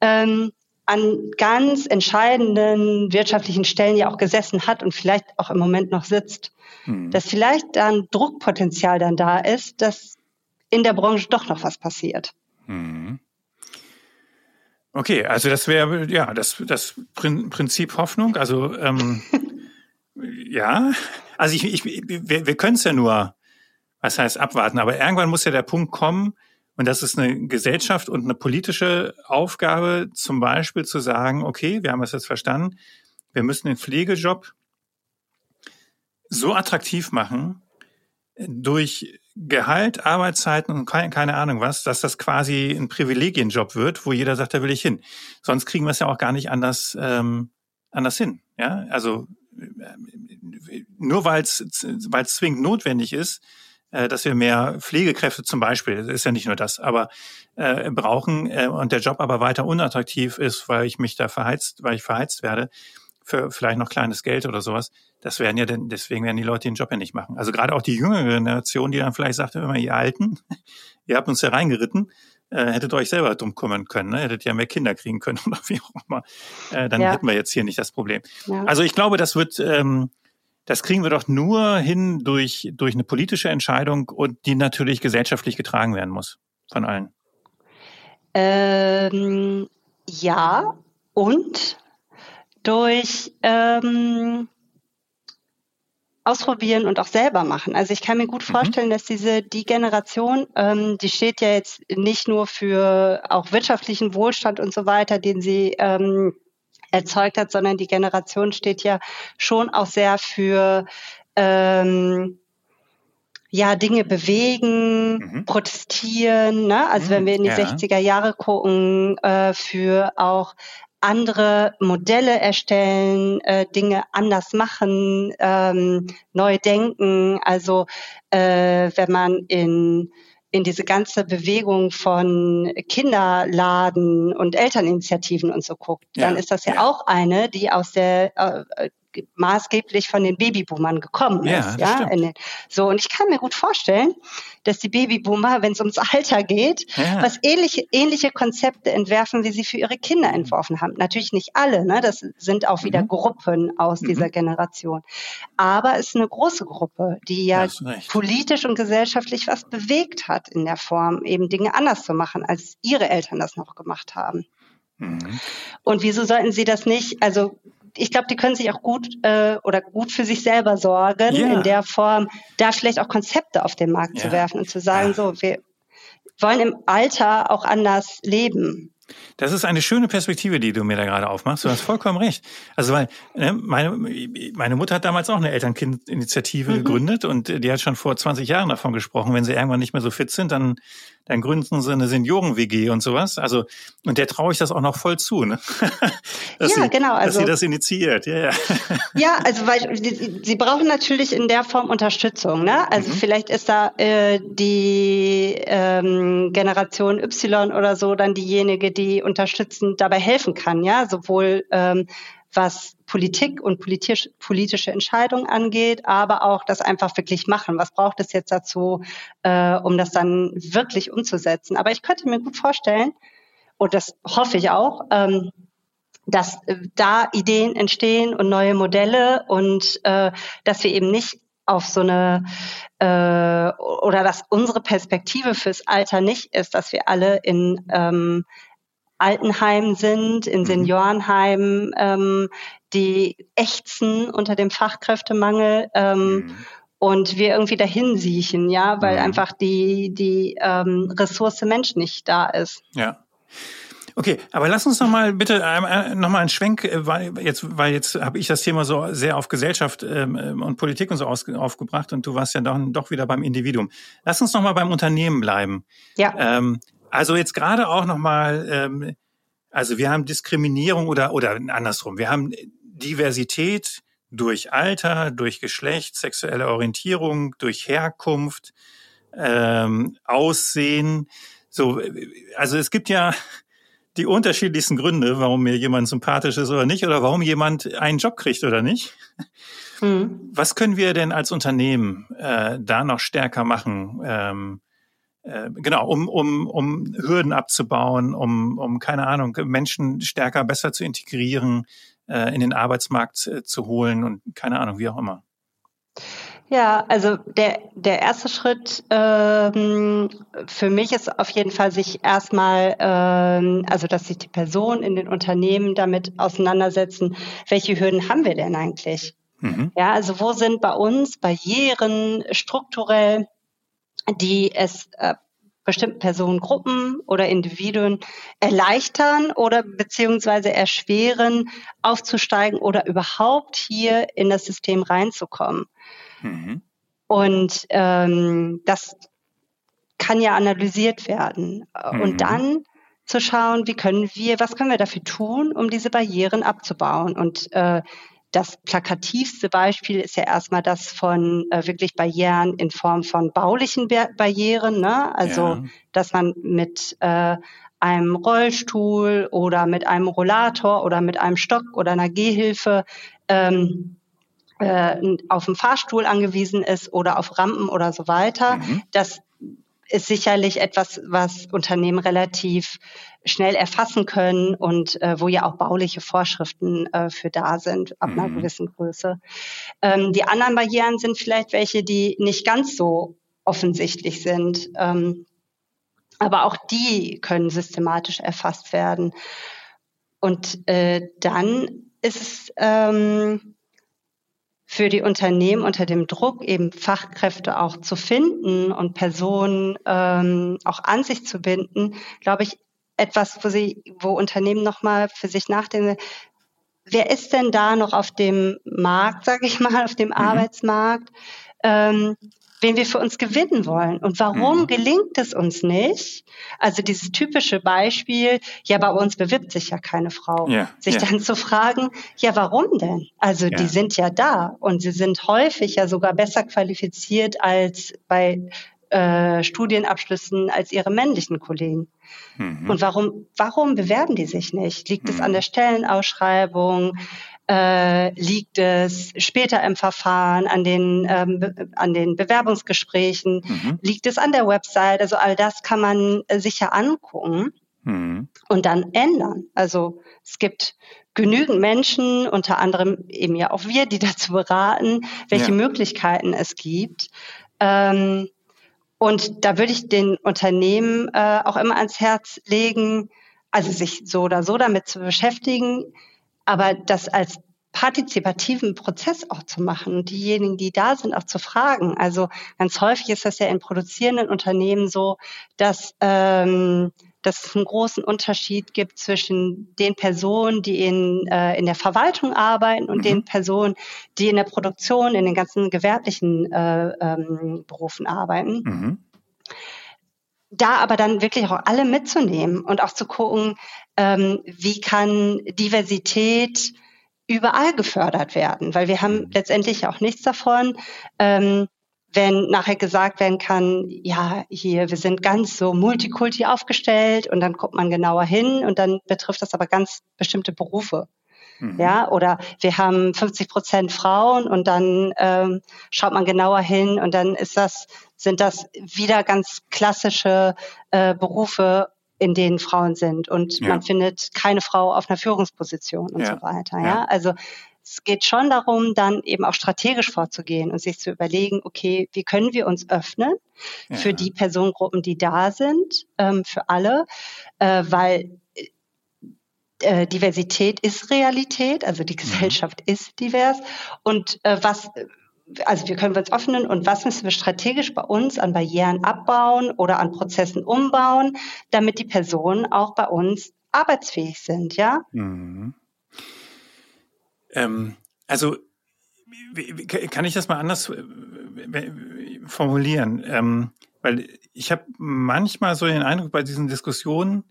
ähm, an ganz entscheidenden wirtschaftlichen Stellen ja auch gesessen hat und vielleicht auch im Moment noch sitzt, mhm. dass vielleicht dann Druckpotenzial dann da ist, dass in der Branche doch noch was passiert. Mhm. Okay, also das wäre ja das, das Prinzip Hoffnung. Also ähm, ja, also ich, ich, wir, wir können es ja nur, was heißt abwarten, aber irgendwann muss ja der Punkt kommen, und das ist eine Gesellschaft und eine politische Aufgabe, zum Beispiel zu sagen, okay, wir haben es jetzt verstanden, wir müssen den Pflegejob so attraktiv machen, durch Gehalt, Arbeitszeiten und keine, Ahnung was, dass das quasi ein Privilegienjob wird, wo jeder sagt, da will ich hin. Sonst kriegen wir es ja auch gar nicht anders, ähm, anders hin. Ja, also äh, nur weil es weil es zwingend notwendig ist, äh, dass wir mehr Pflegekräfte zum Beispiel, das ist ja nicht nur das, aber äh, brauchen äh, und der Job aber weiter unattraktiv ist, weil ich mich da verheizt, weil ich verheizt werde, für vielleicht noch kleines Geld oder sowas, das werden ja denn, deswegen werden die Leute den Job ja nicht machen. Also gerade auch die jüngere Generation, die dann vielleicht sagt, immer ihr Alten, ihr habt uns ja reingeritten, äh, hättet euch selber drum kümmern können, ne? hättet ja mehr Kinder kriegen können oder wie auch immer. Äh, dann ja. hätten wir jetzt hier nicht das Problem. Ja. Also ich glaube, das wird, ähm, das kriegen wir doch nur hin durch, durch eine politische Entscheidung und die natürlich gesellschaftlich getragen werden muss von allen. Ähm, ja, und durch ähm, ausprobieren und auch selber machen. Also ich kann mir gut mhm. vorstellen, mhm. dass diese die Generation, ähm, die steht ja jetzt nicht nur für auch wirtschaftlichen Wohlstand und so weiter, den sie ähm, erzeugt hat, sondern die Generation steht ja schon auch sehr für ähm, ja, Dinge bewegen, mhm. protestieren. Ne? Also mhm, wenn wir in die ja. 60er Jahre gucken, äh, für auch andere Modelle erstellen, äh, Dinge anders machen, ähm, neu denken. Also äh, wenn man in in diese ganze Bewegung von Kinderladen und Elterninitiativen und so guckt, ja, dann ist das ja, ja, auch eine, die aus der äh, maßgeblich von den Babyboomern gekommen ja, ist. Ja, den, so und ich kann mir gut vorstellen, dass die Babyboomer, wenn es ums Alter geht, ja. was ähnliche ähnliche Konzepte entwerfen, wie sie für ihre Kinder entworfen haben. Natürlich nicht alle, ne? Das sind auch wieder mhm. Gruppen aus mhm. dieser Generation, aber es ist eine große Gruppe, die ja politisch und gesellschaftlich was bewegt hat in der Form, eben Dinge anders zu machen, als ihre Eltern das noch gemacht haben. Mhm. Und wieso sollten sie das nicht? Also ich glaube, die können sich auch gut äh, oder gut für sich selber sorgen, ja. in der Form, da vielleicht auch Konzepte auf den Markt ja. zu werfen und zu sagen, ja. so, wir wollen im Alter auch anders leben. Das ist eine schöne Perspektive, die du mir da gerade aufmachst. Du hast vollkommen recht. Also weil ne, meine, meine Mutter hat damals auch eine Elternkind-Initiative mhm. gegründet und die hat schon vor 20 Jahren davon gesprochen, wenn sie irgendwann nicht mehr so fit sind, dann dann gründen sie eine Senioren-WG und sowas. Also, und der traue ich das auch noch voll zu, ne? dass ja, sie, genau. Also, dass sie das initiiert, ja, ja. ja, also weil sie, sie brauchen natürlich in der Form Unterstützung, ne? Also mhm. vielleicht ist da äh, die ähm, Generation Y oder so dann diejenige, die unterstützend dabei helfen kann, ja, sowohl ähm, was Politik und politisch, politische Entscheidungen angeht, aber auch das einfach wirklich machen. Was braucht es jetzt dazu, äh, um das dann wirklich umzusetzen? Aber ich könnte mir gut vorstellen, und das hoffe ich auch, ähm, dass äh, da Ideen entstehen und neue Modelle und äh, dass wir eben nicht auf so eine äh, oder dass unsere Perspektive fürs Alter nicht ist, dass wir alle in ähm, Altenheimen sind, in mhm. Seniorenheimen, ähm, die ächzen unter dem Fachkräftemangel. Ähm, mhm. Und wir irgendwie dahin siechen, ja, weil mhm. einfach die, die ähm, Ressource Mensch nicht da ist. Ja. Okay, aber lass uns noch mal bitte äh, noch mal einen Schwenk, äh, weil jetzt, weil jetzt habe ich das Thema so sehr auf Gesellschaft ähm, ähm, und Politik und so aus, aufgebracht und du warst ja doch, doch wieder beim Individuum. Lass uns noch mal beim Unternehmen bleiben. Ja. Ähm, also jetzt gerade auch nochmal, ähm, also wir haben Diskriminierung oder, oder andersrum, wir haben Diversität durch Alter, durch Geschlecht, sexuelle Orientierung, durch Herkunft, ähm, Aussehen. So, also es gibt ja die unterschiedlichsten Gründe, warum mir jemand sympathisch ist oder nicht, oder warum jemand einen Job kriegt oder nicht. Mhm. Was können wir denn als Unternehmen äh, da noch stärker machen? Ähm, äh, genau, um, um, um Hürden abzubauen, um, um, keine Ahnung, Menschen stärker, besser zu integrieren, äh, in den Arbeitsmarkt äh, zu holen und keine Ahnung, wie auch immer. Ja, also der, der erste Schritt ähm, für mich ist auf jeden Fall, sich erstmal, ähm, also dass sich die Personen in den Unternehmen damit auseinandersetzen, welche Hürden haben wir denn eigentlich? Mhm. Ja, also wo sind bei uns Barrieren strukturell, die es äh, bestimmten Personengruppen oder Individuen erleichtern oder beziehungsweise erschweren, aufzusteigen oder überhaupt hier in das System reinzukommen. Mhm. Und ähm, das kann ja analysiert werden. Mhm. Und dann zu schauen, wie können wir, was können wir dafür tun, um diese Barrieren abzubauen. Und äh, das plakativste Beispiel ist ja erstmal das von äh, wirklich Barrieren in Form von baulichen Barrieren, ne? Also, ja. dass man mit äh, einem Rollstuhl oder mit einem Rollator oder mit einem Stock oder einer Gehhilfe ähm, äh, auf dem Fahrstuhl angewiesen ist oder auf Rampen oder so weiter. Mhm. Das ist sicherlich etwas, was Unternehmen relativ schnell erfassen können und äh, wo ja auch bauliche Vorschriften äh, für da sind, ab mhm. einer gewissen Größe. Ähm, die anderen Barrieren sind vielleicht welche, die nicht ganz so offensichtlich sind. Ähm, aber auch die können systematisch erfasst werden. Und äh, dann ist es ähm, für die Unternehmen unter dem Druck, eben Fachkräfte auch zu finden und Personen ähm, auch an sich zu binden, glaube ich, etwas, wo sie, wo Unternehmen nochmal für sich nachdenken, wer ist denn da noch auf dem Markt, sage ich mal, auf dem mhm. Arbeitsmarkt, ähm, wen wir für uns gewinnen wollen. Und warum mhm. gelingt es uns nicht? Also dieses typische Beispiel, ja, bei uns bewirbt sich ja keine Frau. Ja, sich ja. dann zu fragen, ja, warum denn? Also ja. die sind ja da und sie sind häufig ja sogar besser qualifiziert als bei äh, Studienabschlüssen als ihre männlichen Kollegen. Mhm. Und warum, warum bewerben die sich nicht? Liegt mhm. es an der Stellenausschreibung? Äh, liegt es später im Verfahren an den, ähm, an den Bewerbungsgesprächen? Mhm. Liegt es an der Website? Also all das kann man äh, sicher angucken mhm. und dann ändern. Also es gibt genügend Menschen, unter anderem eben ja auch wir, die dazu beraten, welche ja. Möglichkeiten es gibt. Ähm, und da würde ich den Unternehmen äh, auch immer ans Herz legen, also sich so oder so damit zu beschäftigen, aber das als partizipativen Prozess auch zu machen und diejenigen, die da sind, auch zu fragen. Also ganz häufig ist das ja in produzierenden Unternehmen so, dass ähm, dass es einen großen Unterschied gibt zwischen den Personen, die in, äh, in der Verwaltung arbeiten und mhm. den Personen, die in der Produktion, in den ganzen gewerblichen äh, ähm, Berufen arbeiten. Mhm. Da aber dann wirklich auch alle mitzunehmen und auch zu gucken, ähm, wie kann Diversität überall gefördert werden, weil wir haben mhm. letztendlich auch nichts davon, ähm, wenn nachher gesagt werden kann, ja, hier, wir sind ganz so multikulti aufgestellt und dann guckt man genauer hin und dann betrifft das aber ganz bestimmte Berufe. Mhm. Ja, oder wir haben 50 Prozent Frauen und dann ähm, schaut man genauer hin und dann ist das, sind das wieder ganz klassische äh, Berufe, in denen Frauen sind und ja. man findet keine Frau auf einer Führungsposition und ja. so weiter. Ja, ja? also es geht schon darum, dann eben auch strategisch vorzugehen und sich zu überlegen, okay, wie können wir uns öffnen für die Personengruppen, die da sind, ähm, für alle, äh, weil äh, Diversität ist Realität, also die mhm. Gesellschaft mhm. ist divers und äh, was also wir können uns öffnen und was müssen wir strategisch bei uns an Barrieren abbauen oder an Prozessen umbauen, damit die Personen auch bei uns arbeitsfähig sind, ja? Mhm. Ähm, also kann ich das mal anders äh, formulieren? Ähm, weil ich habe manchmal so den Eindruck bei diesen Diskussionen,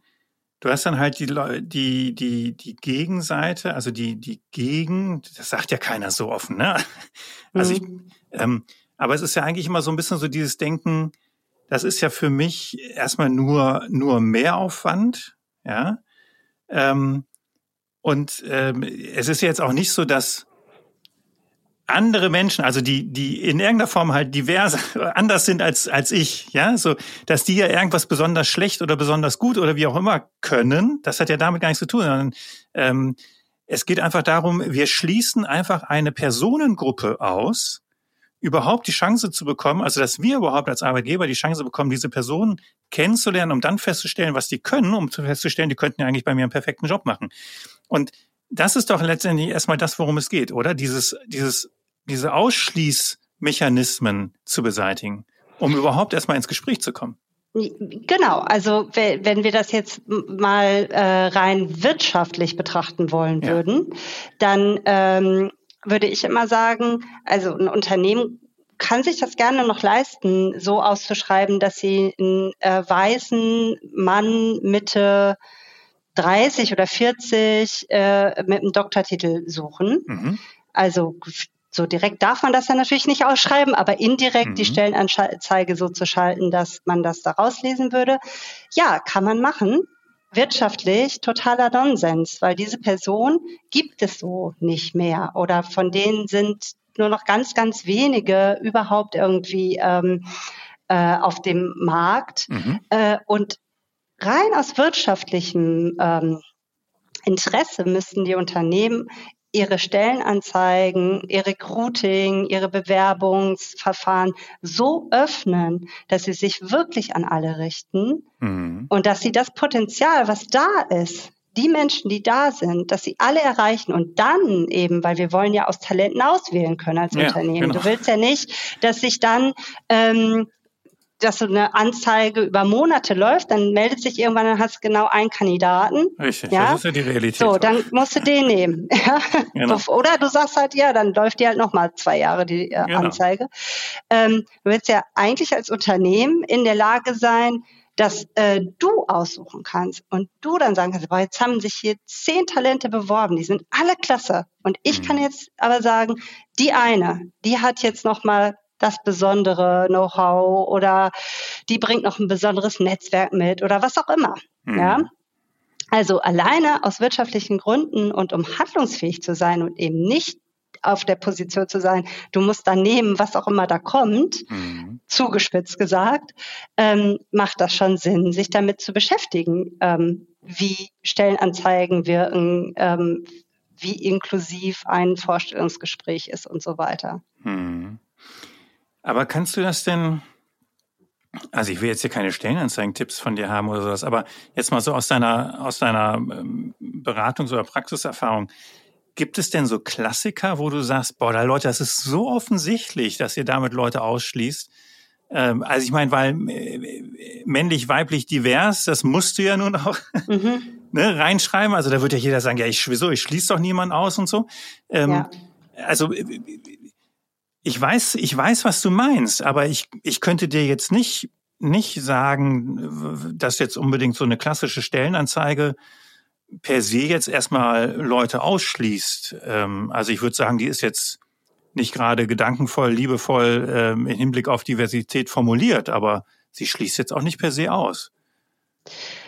du hast dann halt die die die die Gegenseite, also die die Gegen, das sagt ja keiner so offen, ne? Also ich, mhm. ähm, aber es ist ja eigentlich immer so ein bisschen so dieses Denken, das ist ja für mich erstmal nur nur Mehraufwand, ja. Ähm, und ähm, es ist jetzt auch nicht so, dass andere Menschen, also die, die in irgendeiner Form halt divers, anders sind als, als ich, ja, so, dass die ja irgendwas besonders schlecht oder besonders gut oder wie auch immer können, das hat ja damit gar nichts zu tun, sondern ähm, es geht einfach darum, wir schließen einfach eine Personengruppe aus, überhaupt die Chance zu bekommen, also dass wir überhaupt als Arbeitgeber die Chance bekommen, diese Personen kennenzulernen, um dann festzustellen, was die können, um festzustellen, die könnten ja eigentlich bei mir einen perfekten Job machen. Und das ist doch letztendlich erstmal das, worum es geht, oder? Dieses, dieses, diese Ausschließmechanismen zu beseitigen, um überhaupt erstmal ins Gespräch zu kommen. Genau, also wenn wir das jetzt mal äh, rein wirtschaftlich betrachten wollen ja. würden, dann ähm, würde ich immer sagen, also ein Unternehmen kann sich das gerne noch leisten, so auszuschreiben, dass sie einen äh, weißen Mann Mitte 30 oder 40 äh, mit einem Doktortitel suchen. Mhm. Also so direkt darf man das ja natürlich nicht ausschreiben, aber indirekt mhm. die Stellenanzeige so zu schalten, dass man das da rauslesen würde. Ja, kann man machen. Wirtschaftlich totaler Nonsens, weil diese Person gibt es so nicht mehr oder von denen sind nur noch ganz, ganz wenige überhaupt irgendwie ähm, äh, auf dem Markt. Mhm. Äh, und rein aus wirtschaftlichem ähm, Interesse müssten die Unternehmen ihre Stellenanzeigen, ihr Recruiting, ihre Bewerbungsverfahren so öffnen, dass sie sich wirklich an alle richten mhm. und dass sie das Potenzial, was da ist, die Menschen, die da sind, dass sie alle erreichen und dann eben, weil wir wollen ja aus Talenten auswählen können als ja, Unternehmen. Genau. Du willst ja nicht, dass sich dann ähm, dass so eine Anzeige über Monate läuft, dann meldet sich irgendwann, dann hast du genau einen Kandidaten. Richtig, ja? das ist ja die Realität. So, dann musst du den nehmen. Genau. Oder du sagst halt, ja, dann läuft die halt nochmal zwei Jahre, die äh, genau. Anzeige. Ähm, du willst ja eigentlich als Unternehmen in der Lage sein, dass äh, du aussuchen kannst und du dann sagen kannst, boah, jetzt haben sich hier zehn Talente beworben, die sind alle klasse. Und ich mhm. kann jetzt aber sagen, die eine, die hat jetzt nochmal das besondere Know-how oder die bringt noch ein besonderes Netzwerk mit oder was auch immer. Mhm. Ja. Also alleine aus wirtschaftlichen Gründen und um handlungsfähig zu sein und eben nicht auf der Position zu sein, du musst da nehmen, was auch immer da kommt, mhm. zugespitzt gesagt, ähm, macht das schon Sinn, sich damit zu beschäftigen, ähm, wie Stellenanzeigen wirken, ähm, wie inklusiv ein Vorstellungsgespräch ist und so weiter. Mhm. Aber kannst du das denn, also ich will jetzt hier keine Stellenanzeigen-Tipps von dir haben oder sowas, aber jetzt mal so aus deiner, aus deiner ähm, Beratungs- oder Praxiserfahrung, gibt es denn so Klassiker, wo du sagst, boah, da Leute, das ist so offensichtlich, dass ihr damit Leute ausschließt, Ähm, also ich meine, weil äh, männlich, weiblich, divers, das musst du ja nun auch mhm. ne, reinschreiben. Also da wird ja jeder sagen, ja, ich wieso, ich schließe doch niemanden aus und so. Ähm, ja. Also ich weiß, ich weiß, was du meinst, aber ich, ich könnte dir jetzt nicht, nicht sagen, dass jetzt unbedingt so eine klassische Stellenanzeige per se jetzt erstmal Leute ausschließt. Ähm, also ich würde sagen, die ist jetzt nicht gerade gedankenvoll, liebevoll ähm, im Hinblick auf Diversität formuliert, aber sie schließt jetzt auch nicht per se aus.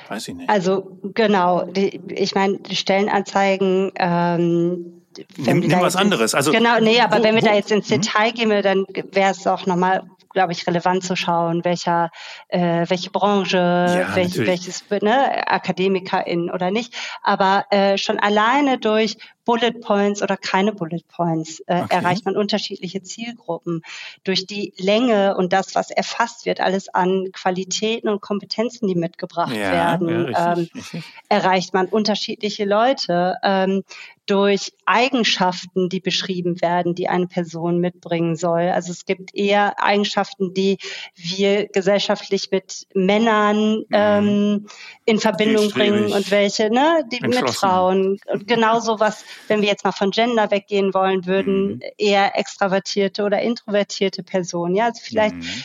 Weiß ich nicht. Also genau, ich meine, Stellenanzeigen ähm, wenn nimm, nimm was anderes. Also genau, nee, aber wo, wenn wir wo, da jetzt ins hm? Detail gehen, dann wäre es auch nochmal glaube ich, relevant zu schauen, welcher, äh, welche Branche, ja, welch, welches, ne, AkademikerInnen oder nicht. Aber äh, schon alleine durch Bullet Points oder keine Bullet Points äh, okay. erreicht man unterschiedliche Zielgruppen. Durch die Länge und das, was erfasst wird, alles an Qualitäten und Kompetenzen, die mitgebracht ja, werden, ja, richtig, ähm, richtig. erreicht man unterschiedliche Leute. Ähm, durch Eigenschaften, die beschrieben werden, die eine Person mitbringen soll. Also es gibt eher Eigenschaften, die wir gesellschaftlich mit Männern mhm. ähm, in Verbindung bringen und welche, ne, die mit Frauen. Und genauso was, wenn wir jetzt mal von Gender weggehen wollen würden, mhm. eher extravertierte oder introvertierte Personen. Ja, also vielleicht mhm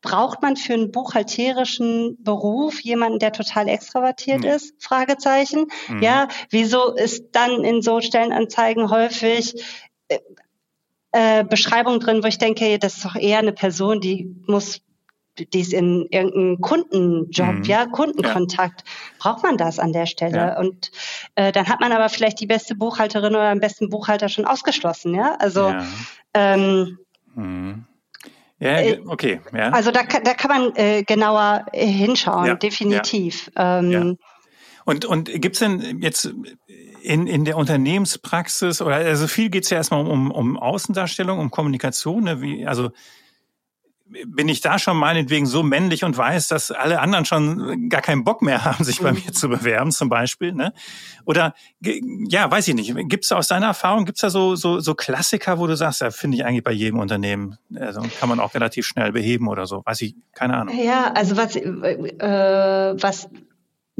braucht man für einen buchhalterischen Beruf jemanden, der total extravertiert nee. ist? Fragezeichen. Mhm. Ja, wieso ist dann in so Stellenanzeigen häufig äh, äh, Beschreibung drin, wo ich denke, das ist doch eher eine Person, die muss die ist in irgendeinem Kundenjob, mhm. ja, Kundenkontakt. Ja. Braucht man das an der Stelle? Ja. Und äh, dann hat man aber vielleicht die beste Buchhalterin oder den besten Buchhalter schon ausgeschlossen, ja. Also ja. Ähm, mhm. Ja, äh, okay. Ja. Also da, da kann man äh, genauer äh, hinschauen, ja, definitiv. Ja, ähm. Und, und gibt's denn jetzt in, in der Unternehmenspraxis, oder also viel geht's ja erstmal um, um Außendarstellung, um Kommunikation, ne? Wie, also bin ich da schon meinetwegen so männlich und weiß, dass alle anderen schon gar keinen Bock mehr haben, sich bei mhm. mir zu bewerben, zum Beispiel. Ne? Oder ja, weiß ich nicht. Gibt es aus deiner Erfahrung, gibt es da so, so, so Klassiker, wo du sagst, da finde ich eigentlich bei jedem Unternehmen, also kann man auch relativ schnell beheben oder so. Weiß ich, keine Ahnung. Ja, also was, äh, was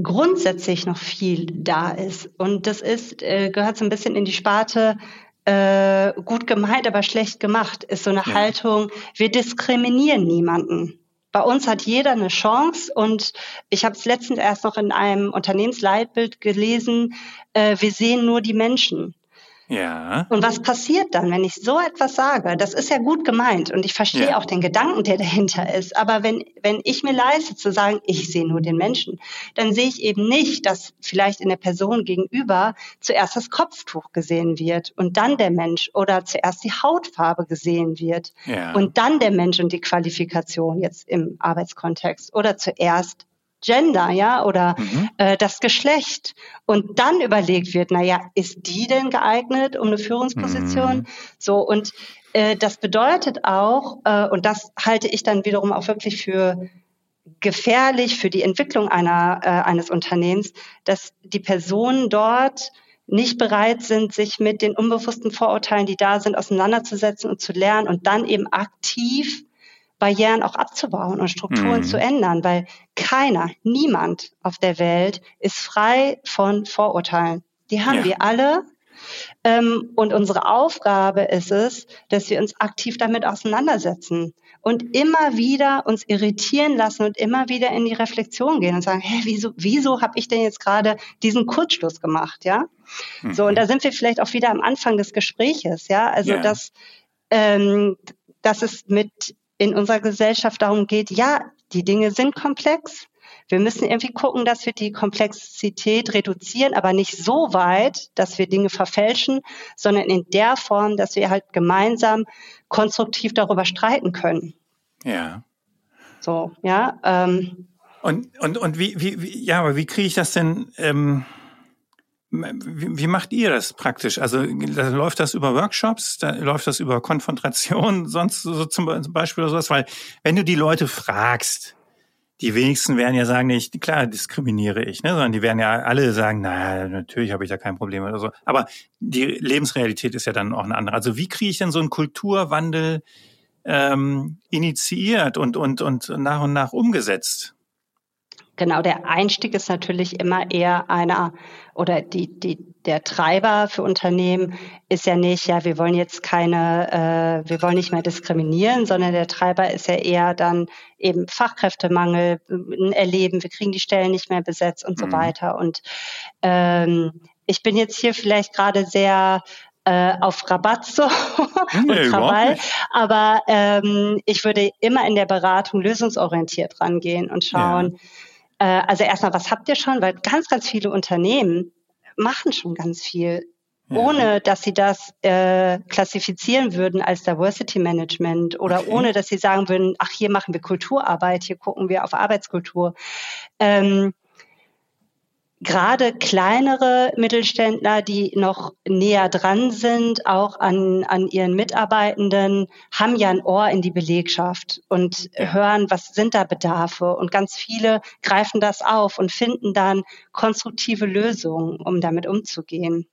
grundsätzlich noch viel da ist. Und das ist, äh, gehört so ein bisschen in die Sparte äh, gut gemeint, aber schlecht gemacht, ist so eine ja. Haltung, wir diskriminieren niemanden. Bei uns hat jeder eine Chance und ich habe es letztens erst noch in einem Unternehmensleitbild gelesen, äh, wir sehen nur die Menschen. Ja. Und was passiert dann, wenn ich so etwas sage? Das ist ja gut gemeint und ich verstehe ja. auch den Gedanken, der dahinter ist. Aber wenn, wenn ich mir leiste zu sagen, ich sehe nur den Menschen, dann sehe ich eben nicht, dass vielleicht in der Person gegenüber zuerst das Kopftuch gesehen wird und dann der Mensch oder zuerst die Hautfarbe gesehen wird ja. und dann der Mensch und die Qualifikation jetzt im Arbeitskontext oder zuerst Gender, ja, oder mhm. äh, das Geschlecht. Und dann überlegt wird, na ja, ist die denn geeignet um eine Führungsposition? Mhm. So, und äh, das bedeutet auch, äh, und das halte ich dann wiederum auch wirklich für gefährlich für die Entwicklung einer, äh, eines Unternehmens, dass die Personen dort nicht bereit sind, sich mit den unbewussten Vorurteilen, die da sind, auseinanderzusetzen und zu lernen und dann eben aktiv Barrieren auch abzubauen und Strukturen mhm. zu ändern, weil keiner, niemand auf der Welt ist frei von Vorurteilen. Die haben ja. wir alle. Ähm, und unsere Aufgabe ist es, dass wir uns aktiv damit auseinandersetzen und immer wieder uns irritieren lassen und immer wieder in die Reflexion gehen und sagen, hä, wieso, wieso habe ich denn jetzt gerade diesen Kurzschluss gemacht, ja? Mhm. So, und da sind wir vielleicht auch wieder am Anfang des Gespräches, ja? Also, ja. dass, ähm, dass es mit in unserer Gesellschaft darum geht, ja, die Dinge sind komplex. Wir müssen irgendwie gucken, dass wir die Komplexität reduzieren, aber nicht so weit, dass wir Dinge verfälschen, sondern in der Form, dass wir halt gemeinsam konstruktiv darüber streiten können. Ja. So, ja. Ähm, und, und, und wie, wie, wie ja, aber wie kriege ich das denn? Ähm wie, macht ihr das praktisch? Also da läuft das über Workshops, da läuft das über Konfrontation, sonst so zum Beispiel oder sowas, weil wenn du die Leute fragst, die wenigsten werden ja sagen, nicht, klar diskriminiere ich, ne, sondern die werden ja alle sagen, na, natürlich habe ich da kein Problem oder so. Aber die Lebensrealität ist ja dann auch eine andere. Also wie kriege ich denn so einen Kulturwandel ähm, initiiert und, und, und nach und nach umgesetzt? Genau, der Einstieg ist natürlich immer eher einer oder die, die, der Treiber für Unternehmen ist ja nicht, ja, wir wollen jetzt keine, äh, wir wollen nicht mehr diskriminieren, sondern der Treiber ist ja eher dann eben Fachkräftemangel, Erleben, wir kriegen die Stellen nicht mehr besetzt und mhm. so weiter. Und ähm, ich bin jetzt hier vielleicht gerade sehr äh, auf Rabatzo nee, und Krawall. Aber ähm, ich würde immer in der Beratung lösungsorientiert rangehen und schauen, ja. Äh, also erstmal, was habt ihr schon? Weil ganz, ganz viele Unternehmen machen schon ganz viel, ja. ohne dass sie das äh, klassifizieren würden als Diversity Management oder okay. ohne dass sie sagen würden, ach, hier machen wir Kulturarbeit, hier gucken wir auf Arbeitskultur. Ähm, gerade kleinere Mittelständler, die noch näher dran sind, auch an, an ihren Mitarbeitenden, haben ja ein Ohr in die Belegschaft und hören, was sind da Bedarfe. Und ganz viele greifen das auf und finden dann konstruktive Lösungen, um damit umzugehen.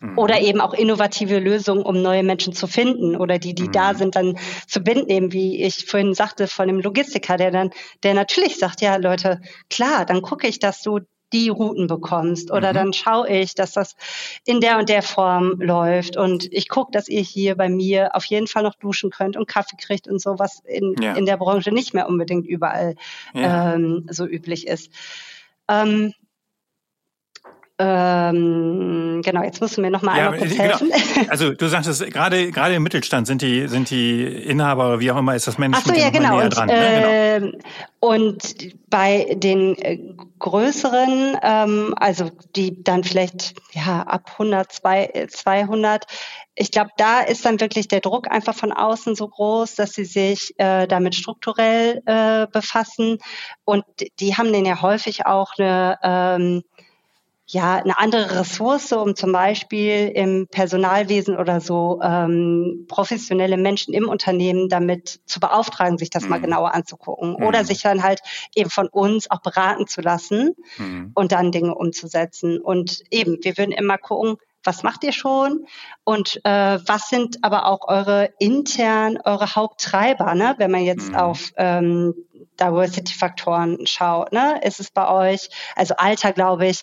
Mhm. Oder eben auch innovative Lösungen, um neue Menschen zu finden oder die, die mhm. da sind, dann zu binden, wie ich vorhin sagte von dem Logistiker, der dann, der natürlich sagt, ja Leute, klar, dann gucke ich, dass du die Routen bekommst oder mhm. dann schaue ich, dass das in der und der Form läuft und ich gucke, dass ihr hier bei mir auf jeden Fall noch duschen könnt und Kaffee kriegt und so, was in, ja. in der Branche nicht mehr unbedingt überall ja. ähm, so üblich ist. Ähm, ähm, genau, jetzt müssen wir noch mal ja, einmal kurz genau. helfen. Also du sagtest, gerade gerade im Mittelstand sind die sind die Inhaber, wie auch immer, ist das Management Ach so, ja, genau. Und, dran, äh, ne? genau. und bei den äh, größeren, ähm, also die dann vielleicht ja ab 100, 200, ich glaube, da ist dann wirklich der Druck einfach von außen so groß, dass sie sich äh, damit strukturell äh, befassen und die haben den ja häufig auch eine ähm, ja, eine andere Ressource, um zum Beispiel im Personalwesen oder so ähm, professionelle Menschen im Unternehmen damit zu beauftragen, sich das mhm. mal genauer anzugucken mhm. oder sich dann halt eben von uns auch beraten zu lassen mhm. und dann Dinge umzusetzen. Und eben, wir würden immer gucken, was macht ihr schon und äh, was sind aber auch eure intern, eure Haupttreiber, ne? wenn man jetzt mhm. auf ähm, Diversity-Faktoren schaut. Ne? Ist es bei euch, also Alter, glaube ich,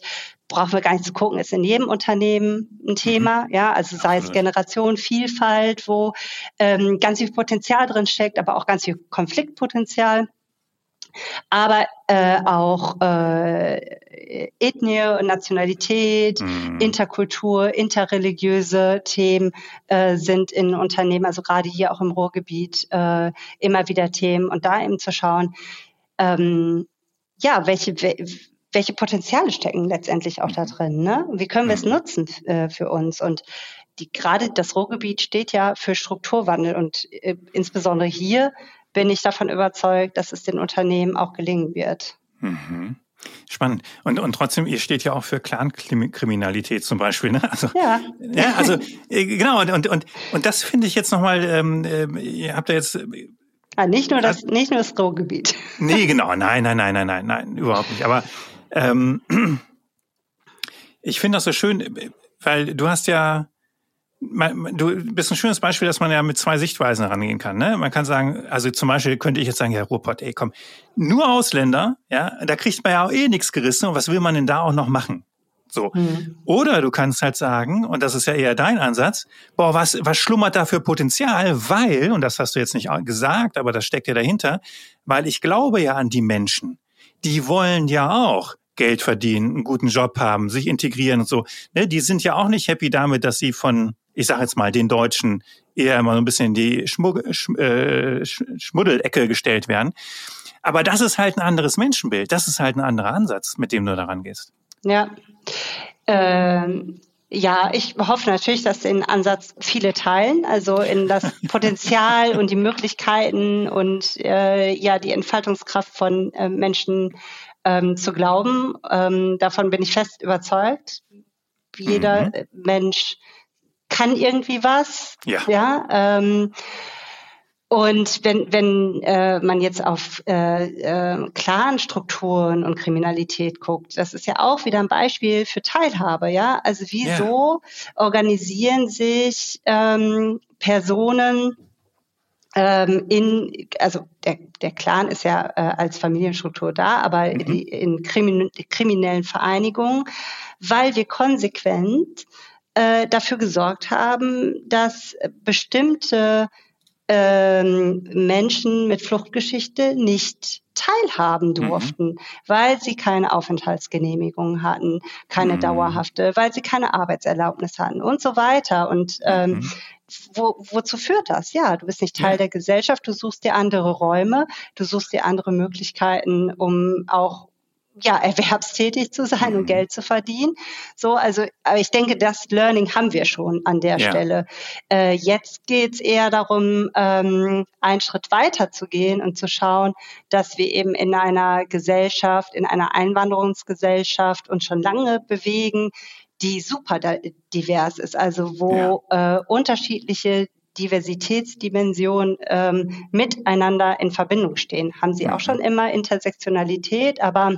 brauchen wir gar nicht zu gucken, ist in jedem Unternehmen ein Thema, mhm. ja, also sei es Generation, Vielfalt, wo ähm, ganz viel Potenzial drin steckt, aber auch ganz viel Konfliktpotenzial. Aber äh, auch äh, Ethnie, Nationalität, mhm. Interkultur, interreligiöse Themen äh, sind in Unternehmen, also gerade hier auch im Ruhrgebiet, äh, immer wieder Themen. Und da eben zu schauen, ähm, ja, welche, welche Potenziale stecken letztendlich auch da mhm. drin? Ne? Wie können wir es mhm. nutzen äh, für uns? Und die, gerade das Ruhrgebiet steht ja für Strukturwandel und äh, insbesondere hier bin ich davon überzeugt, dass es den Unternehmen auch gelingen wird. Mhm. Spannend. Und, und trotzdem, ihr steht ja auch für Clankriminalität zum Beispiel. Ne? Also, ja. ja. Also äh, genau, und, und, und, und das finde ich jetzt nochmal, ähm, äh, ihr habt ja jetzt Ah, nicht nur das, nicht nur das Ruhrgebiet. Nee, genau, nein, nein, nein, nein, nein, nein, überhaupt nicht. Aber ähm, ich finde das so schön, weil du hast ja, du bist ein schönes Beispiel, dass man ja mit zwei Sichtweisen rangehen kann. Ne? Man kann sagen, also zum Beispiel könnte ich jetzt sagen, ja, Ruhrpott, ey, komm, nur Ausländer, ja, da kriegt man ja auch eh nichts gerissen und was will man denn da auch noch machen? So. Mhm. Oder du kannst halt sagen, und das ist ja eher dein Ansatz, boah, was, was schlummert da für Potenzial? Weil, und das hast du jetzt nicht gesagt, aber das steckt ja dahinter, weil ich glaube ja an die Menschen. Die wollen ja auch Geld verdienen, einen guten Job haben, sich integrieren und so. Ne, die sind ja auch nicht happy damit, dass sie von, ich sage jetzt mal, den Deutschen eher immer so ein bisschen in die Schmug Schm äh, Schmuddelecke gestellt werden. Aber das ist halt ein anderes Menschenbild. Das ist halt ein anderer Ansatz, mit dem du daran gehst. Ja. Ähm ja, ich hoffe natürlich, dass den Ansatz viele teilen, also in das Potenzial und die Möglichkeiten und äh, ja die Entfaltungskraft von äh, Menschen ähm, zu glauben. Ähm, davon bin ich fest überzeugt. Jeder mhm. Mensch kann irgendwie was. Ja. ja ähm, und wenn, wenn äh, man jetzt auf äh, äh, Clan-Strukturen und Kriminalität guckt, das ist ja auch wieder ein Beispiel für Teilhabe, ja. Also wieso yeah. organisieren sich ähm, Personen ähm, in, also der, der Clan ist ja äh, als Familienstruktur da, aber mhm. die, in krimin kriminellen Vereinigungen, weil wir konsequent äh, dafür gesorgt haben, dass bestimmte ähm, Menschen mit Fluchtgeschichte nicht teilhaben mhm. durften, mhm. weil sie keine Aufenthaltsgenehmigung hatten, keine mhm. dauerhafte, weil sie keine Arbeitserlaubnis hatten und so weiter. Und ähm, mhm. wo, wozu führt das? Ja, du bist nicht Teil ja. der Gesellschaft, du suchst dir andere Räume, du suchst dir andere Möglichkeiten, um auch ja, erwerbstätig zu sein und mhm. Geld zu verdienen. So, also, aber ich denke, das Learning haben wir schon an der ja. Stelle. Äh, jetzt geht es eher darum, ähm, einen Schritt weiter zu gehen und zu schauen, dass wir eben in einer Gesellschaft, in einer Einwanderungsgesellschaft uns schon lange bewegen, die super divers ist, also wo ja. äh, unterschiedliche Diversitätsdimensionen ähm, miteinander in Verbindung stehen. Haben sie auch schon immer Intersektionalität, aber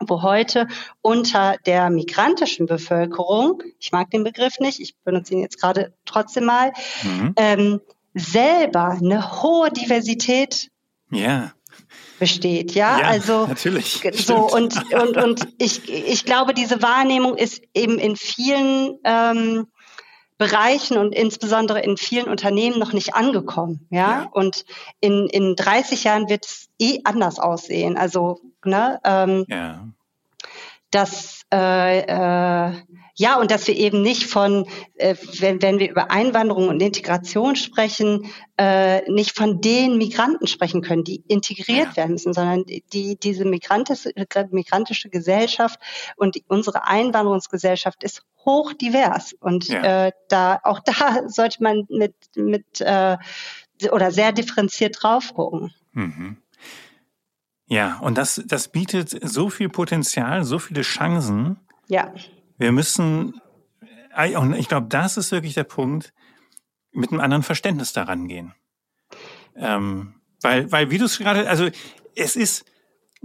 wo heute unter der migrantischen Bevölkerung, ich mag den Begriff nicht, ich benutze ihn jetzt gerade trotzdem mal, mhm. ähm, selber eine hohe Diversität ja. besteht. Ja, ja also natürlich. so und und und ich ich glaube, diese Wahrnehmung ist eben in vielen ähm, Bereichen und insbesondere in vielen Unternehmen noch nicht angekommen. Ja, ja. und in, in 30 Jahren wird es eh anders aussehen. Also, ne, ähm, ja. dass äh, äh, ja, und dass wir eben nicht von, äh, wenn, wenn wir über Einwanderung und Integration sprechen, äh, nicht von den Migranten sprechen können, die integriert ja. werden müssen, sondern die, diese migrantische, migrantische Gesellschaft und die, unsere Einwanderungsgesellschaft ist hochdivers. Und ja. äh, da auch da sollte man mit, mit äh, oder sehr differenziert drauf gucken. Mhm. Ja, und das, das bietet so viel Potenzial, so viele Chancen. Ja. Wir müssen, äh, und ich glaube, das ist wirklich der Punkt, mit einem anderen Verständnis daran gehen. Ähm, weil, weil, wie du es gerade, also es ist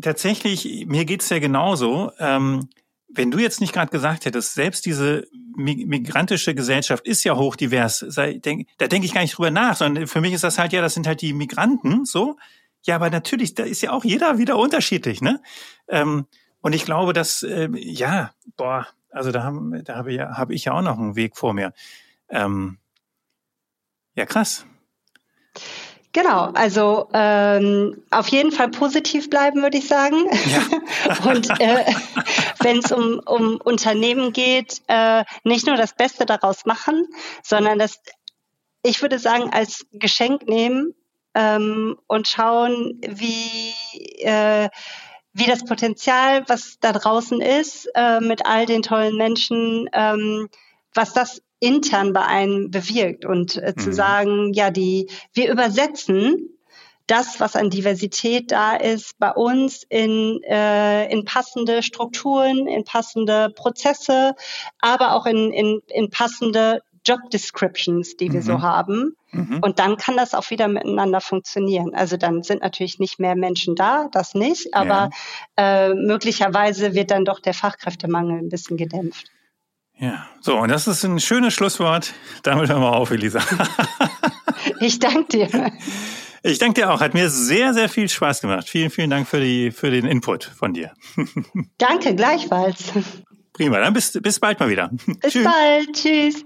tatsächlich, mir geht's ja genauso. Ähm, wenn du jetzt nicht gerade gesagt hättest, selbst diese migrantische Gesellschaft ist ja hochdivers, sei, denk, da denke ich gar nicht drüber nach, sondern für mich ist das halt ja, das sind halt die Migranten, so. Ja, aber natürlich, da ist ja auch jeder wieder unterschiedlich, ne? Ähm, und ich glaube, dass, äh, ja, boah, also da, haben, da habe ich, ja, hab ich ja auch noch einen Weg vor mir. Ähm, ja, krass. Genau, also ähm, auf jeden Fall positiv bleiben, würde ich sagen. Ja. Und äh, wenn es um, um Unternehmen geht, äh, nicht nur das Beste daraus machen, sondern das, ich würde sagen, als Geschenk nehmen ähm, und schauen, wie äh, wie das Potenzial, was da draußen ist, äh, mit all den tollen Menschen, ähm, was das intern bei einem bewirkt und äh, zu mhm. sagen, ja, die, wir übersetzen das, was an Diversität da ist, bei uns in, äh, in passende Strukturen, in passende Prozesse, aber auch in, in, in passende Job Descriptions, die wir mhm. so haben. Mhm. Und dann kann das auch wieder miteinander funktionieren. Also dann sind natürlich nicht mehr Menschen da, das nicht, aber ja. äh, möglicherweise wird dann doch der Fachkräftemangel ein bisschen gedämpft. Ja, so, und das ist ein schönes Schlusswort. Damit hören wir auf, Elisa. ich danke dir. Ich danke dir auch. Hat mir sehr, sehr viel Spaß gemacht. Vielen, vielen Dank für, die, für den Input von dir. Danke, gleichfalls. Prima, dann bis, bis bald mal wieder. Bis Tschüss. bald. Tschüss.